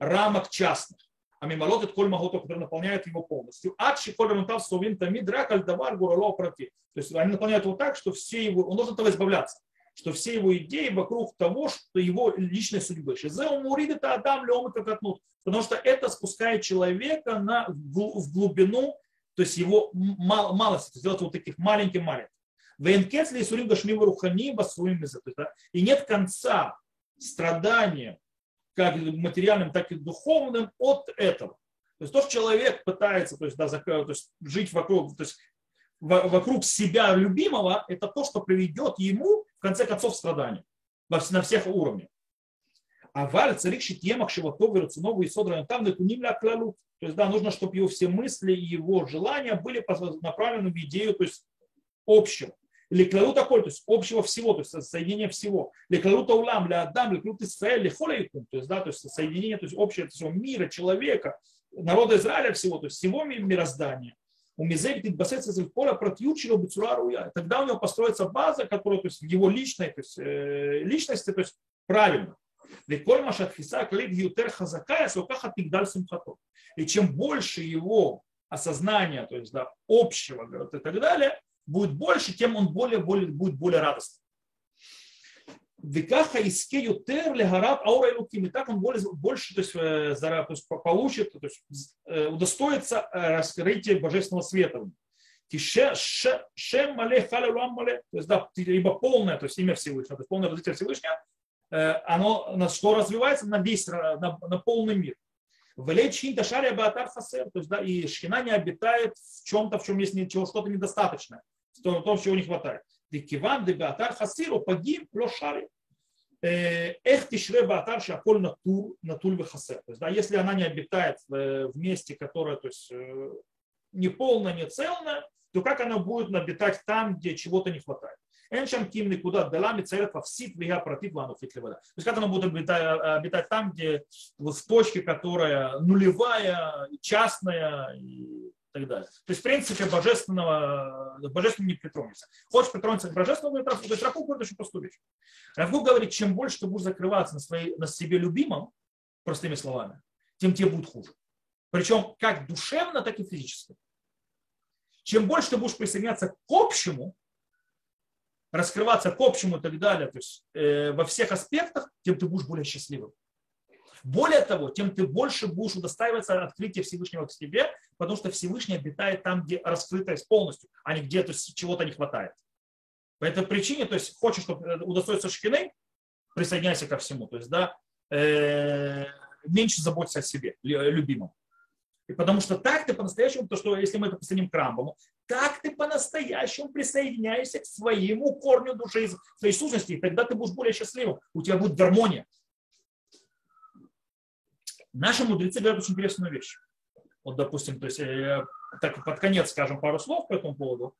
рамок частных. А мимолот это коль магото, который наполняет его полностью. Адши коль рамутав совин тамид рак аль давар гурало прати. То есть они наполняют его так, что все его, он должен от этого избавляться что все его идеи вокруг того, что его личной судьбы. это Адам Потому что это спускает человека на, в глубину то есть его мал, малость, сделать вот таких маленьких-маленьких. Венкецли сурим гашмива рухани басуим И нет конца страдания, как материальным, так и духовным, от этого. То есть то, что человек пытается то есть, да, то есть, жить вокруг, то есть, вокруг себя любимого, это то, что приведет ему, в конце концов, страдания на всех уровнях. А валь царик шитьемах шиватов и рационову и содранным там накуним ля клалут. То есть, да, нужно, чтобы его все мысли и его желания были направлены в идею, то есть, общего. Или клалут такой, то есть, общего всего, то есть, соединение всего. Или клалут аулам, для адам, или клалут Исраэль, или холейкум, то есть, да, то есть, соединение, то есть, общее всего мира, человека, народа Израиля всего, то есть, всего мироздания. У Мизель Титбасеца Зельполя протьючила Бецураруя. Тогда у него построится база, которая, то есть, в его личной, то есть, э, личности, то есть, правильно. Ликоль Машатхиса а Клик Ютер Хазакая Саукаха Пигдаль Симхато. И чем больше его осознания, то есть да, общего вот, и так далее, будет больше, тем он более, более, будет более радостным. Викаха иске ютер легарат аура и так он более, больше то есть, э, зара, то есть, получит, то есть, э, удостоится э, раскрытия божественного света. Тише, ше, мале, хале, мале, то есть, да, ибо полное, то есть имя Всевышнего, то есть полное родитель Всевышнего, оно на что развивается? На весь, на, на полный мир. Велечин Ташария Баатар Хасер, то есть, да, и Шхина не обитает в чем-то, в чем есть ничего, что-то недостаточное, в том, чего не хватает. Дикиван де Баатар Хасиру погиб лошари. Э, эх тишре Баатар шаколь натур, натуль хасер. То есть, да, если она не обитает в, в месте, которое то есть, не полное, не целое, то как оно будет обитать там, где чего-то не хватает? Эншам кимны куда далами царят во всит вига против вану вода. То есть как оно будет обитать, обитать там, где в точке, которая нулевая, частная и так далее. То есть, в принципе, божественного, божественного не притронется. Хочешь притронуться к божественному, есть Рафу говорит очень простую вещь. Рафу говорит, чем больше ты будешь закрываться на, своей, на себе любимом, простыми словами, тем тебе будет хуже. Причем как душевно, так и физически. Чем больше ты будешь присоединяться к общему, раскрываться к общему и так далее, то есть э, во всех аспектах, тем ты будешь более счастливым. Более того, тем ты больше будешь удостаиваться открытия Всевышнего к себе, потому что Всевышний обитает там, где раскрытость полностью, а не где то чего-то не хватает. По этой причине, то есть хочешь, чтобы э, удостоиться шкины, присоединяйся ко всему. То есть, да, э, меньше заботься о себе, любимом. И потому что так ты по-настоящему, то что если мы это присоединим к Рамбаму, так ты по-настоящему присоединяешься к своему корню души, своей сущности, и тогда ты будешь более счастливым, у тебя будет гармония. Наши мудрецы говорят очень интересную вещь. Вот, допустим, то есть, э, так под конец скажем пару слов по этому поводу.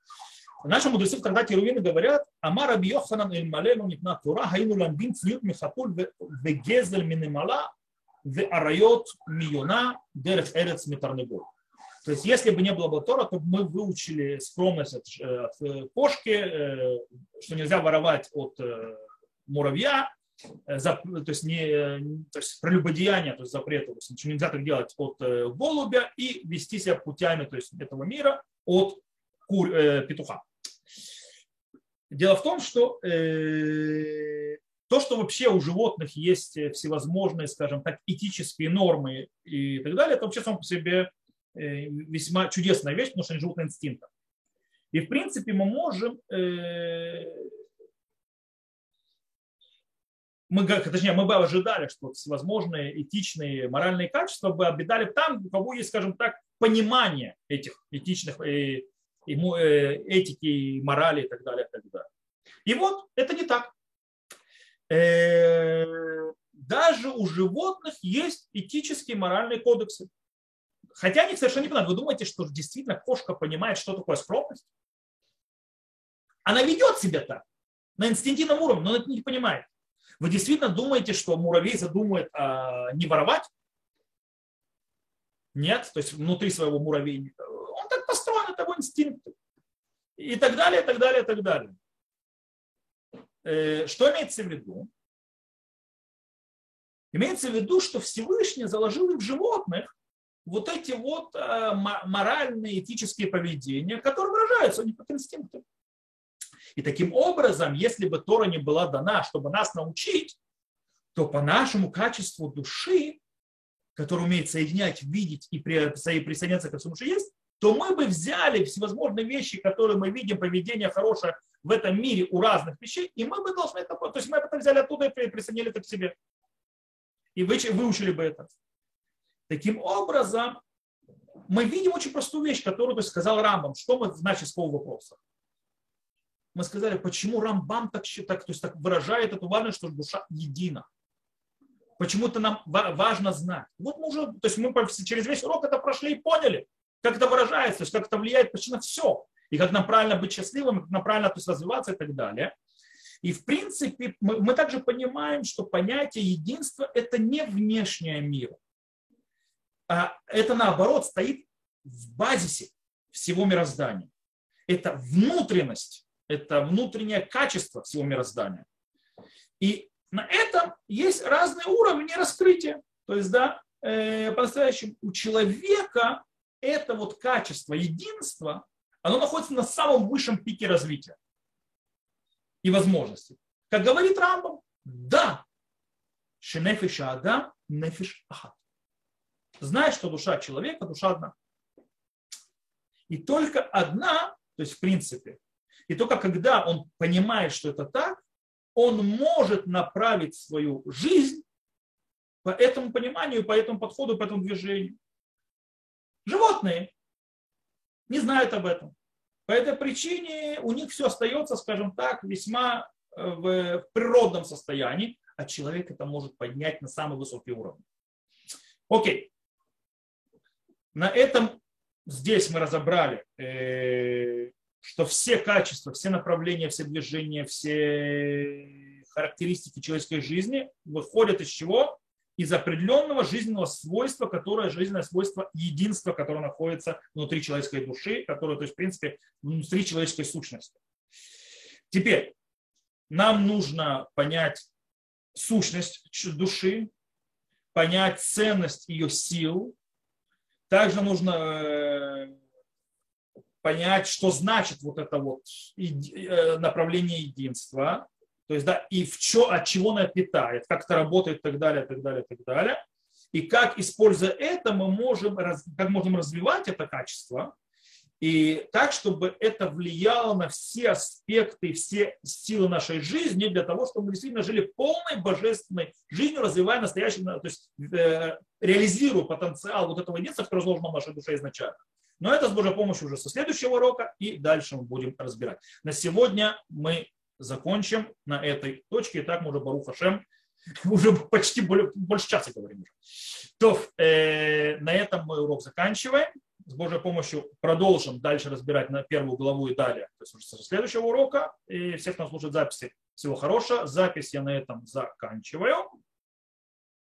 Наши мудрецы в трактате Рувины говорят, Амар Раби Йоханан иль малену нитна тура, хаину ламбин цлют михатуль вегезель минимала, в арайот миюна дерех эрец митарнегор. То есть, если бы не было бы Тора, то мы выучили скромность от, э, от э, кошки, что нельзя воровать от муравья, Э, то есть, не, то есть прелюбодеяние, то есть запрет, то есть нельзя так делать от э, голубя и вести себя путями то есть, этого мира от кур, э, петуха. Дело в том, что э, то, что вообще у животных есть всевозможные, скажем так, этические нормы и так далее, это вообще сам по себе э, весьма чудесная вещь, потому что они живут на инстинктах. И в принципе мы можем э, мы, точнее, мы бы ожидали, что всевозможные этичные, моральные качества бы обитали там, у кого есть, скажем так, понимание этих этичных э, этики, морали и так далее, и так далее. И вот это не так. Э, даже у животных есть этические моральные кодексы. Хотя они совершенно не понимают. Вы думаете, что действительно кошка понимает, что такое скромность? Она ведет себя так, на инстинктивном уровне, но она это не понимает. Вы действительно думаете, что муравей задумает а, не воровать? Нет, то есть внутри своего муравейника. Он так построен, это его инстинкт. И так далее, и так далее, и так далее. Э, что имеется в виду? Имеется в виду, что Всевышний заложил в животных вот эти вот а, моральные, этические поведения, которые выражаются не как инстинкты. И таким образом, если бы Тора не была дана, чтобы нас научить, то по нашему качеству души, который умеет соединять, видеть и присоединяться ко всему, что есть, то мы бы взяли всевозможные вещи, которые мы видим, поведение хорошее в этом мире у разных вещей, и мы бы должны это, то есть мы это взяли оттуда и присоединили это к себе. И выучили бы это. Таким образом, мы видим очень простую вещь, которую то есть, сказал Рамбам. Что мы значит с полувопроса? мы сказали, почему Рамбам так, так, то есть так выражает эту важность, что душа едина. Почему это нам важно знать. Вот мы уже, то есть мы через весь урок это прошли и поняли, как это выражается, то есть как это влияет почти на все. И как нам правильно быть счастливым, как нам правильно то есть, развиваться и так далее. И в принципе мы, мы также понимаем, что понятие единства это не внешнее мир. А это наоборот стоит в базисе всего мироздания. Это внутренность это внутреннее качество всего мироздания. И на этом есть разные уровни раскрытия. То есть, да, э, по-настоящему у человека это вот качество единства, оно находится на самом высшем пике развития и возможностей. Как говорит Рамбам, да, шенефиш адам, нефиш ахат. Знаешь, что душа человека, душа одна. И только одна, то есть в принципе, и только когда он понимает, что это так, он может направить свою жизнь по этому пониманию, по этому подходу, по этому движению. Животные не знают об этом. По этой причине у них все остается, скажем так, весьма э, в природном состоянии, а человек это может поднять на самый высокий уровень. Окей. На этом здесь мы разобрали, э, что все качества, все направления, все движения, все характеристики человеческой жизни выходят из чего? Из определенного жизненного свойства, которое жизненное свойство единства, которое находится внутри человеческой души, которое, то есть, в принципе, внутри человеческой сущности. Теперь, нам нужно понять сущность души, понять ценность ее сил. Также нужно э, понять, что значит вот это вот э, направление единства, то есть, да, и в чё, от чего она питает, как это работает и так далее, и так далее, и так далее. И как, используя это, мы можем, как можем развивать это качество, и так, чтобы это влияло на все аспекты, все силы нашей жизни, для того, чтобы мы действительно жили полной божественной жизнью, развивая настоящий, то есть э, реализируя потенциал вот этого единства, который заложен в нашей душе изначально. Но это с Божьей помощью уже со следующего урока, и дальше мы будем разбирать. На сегодня мы закончим на этой точке. Итак, мы уже Барух Хашем, *laughs* уже почти более, больше часа говорим уже. То, э, на этом мы урок заканчиваем. С Божьей помощью продолжим дальше разбирать на первую главу и далее, то есть уже со следующего урока. И всех, кто слушает записи, всего хорошего. Запись я на этом заканчиваю.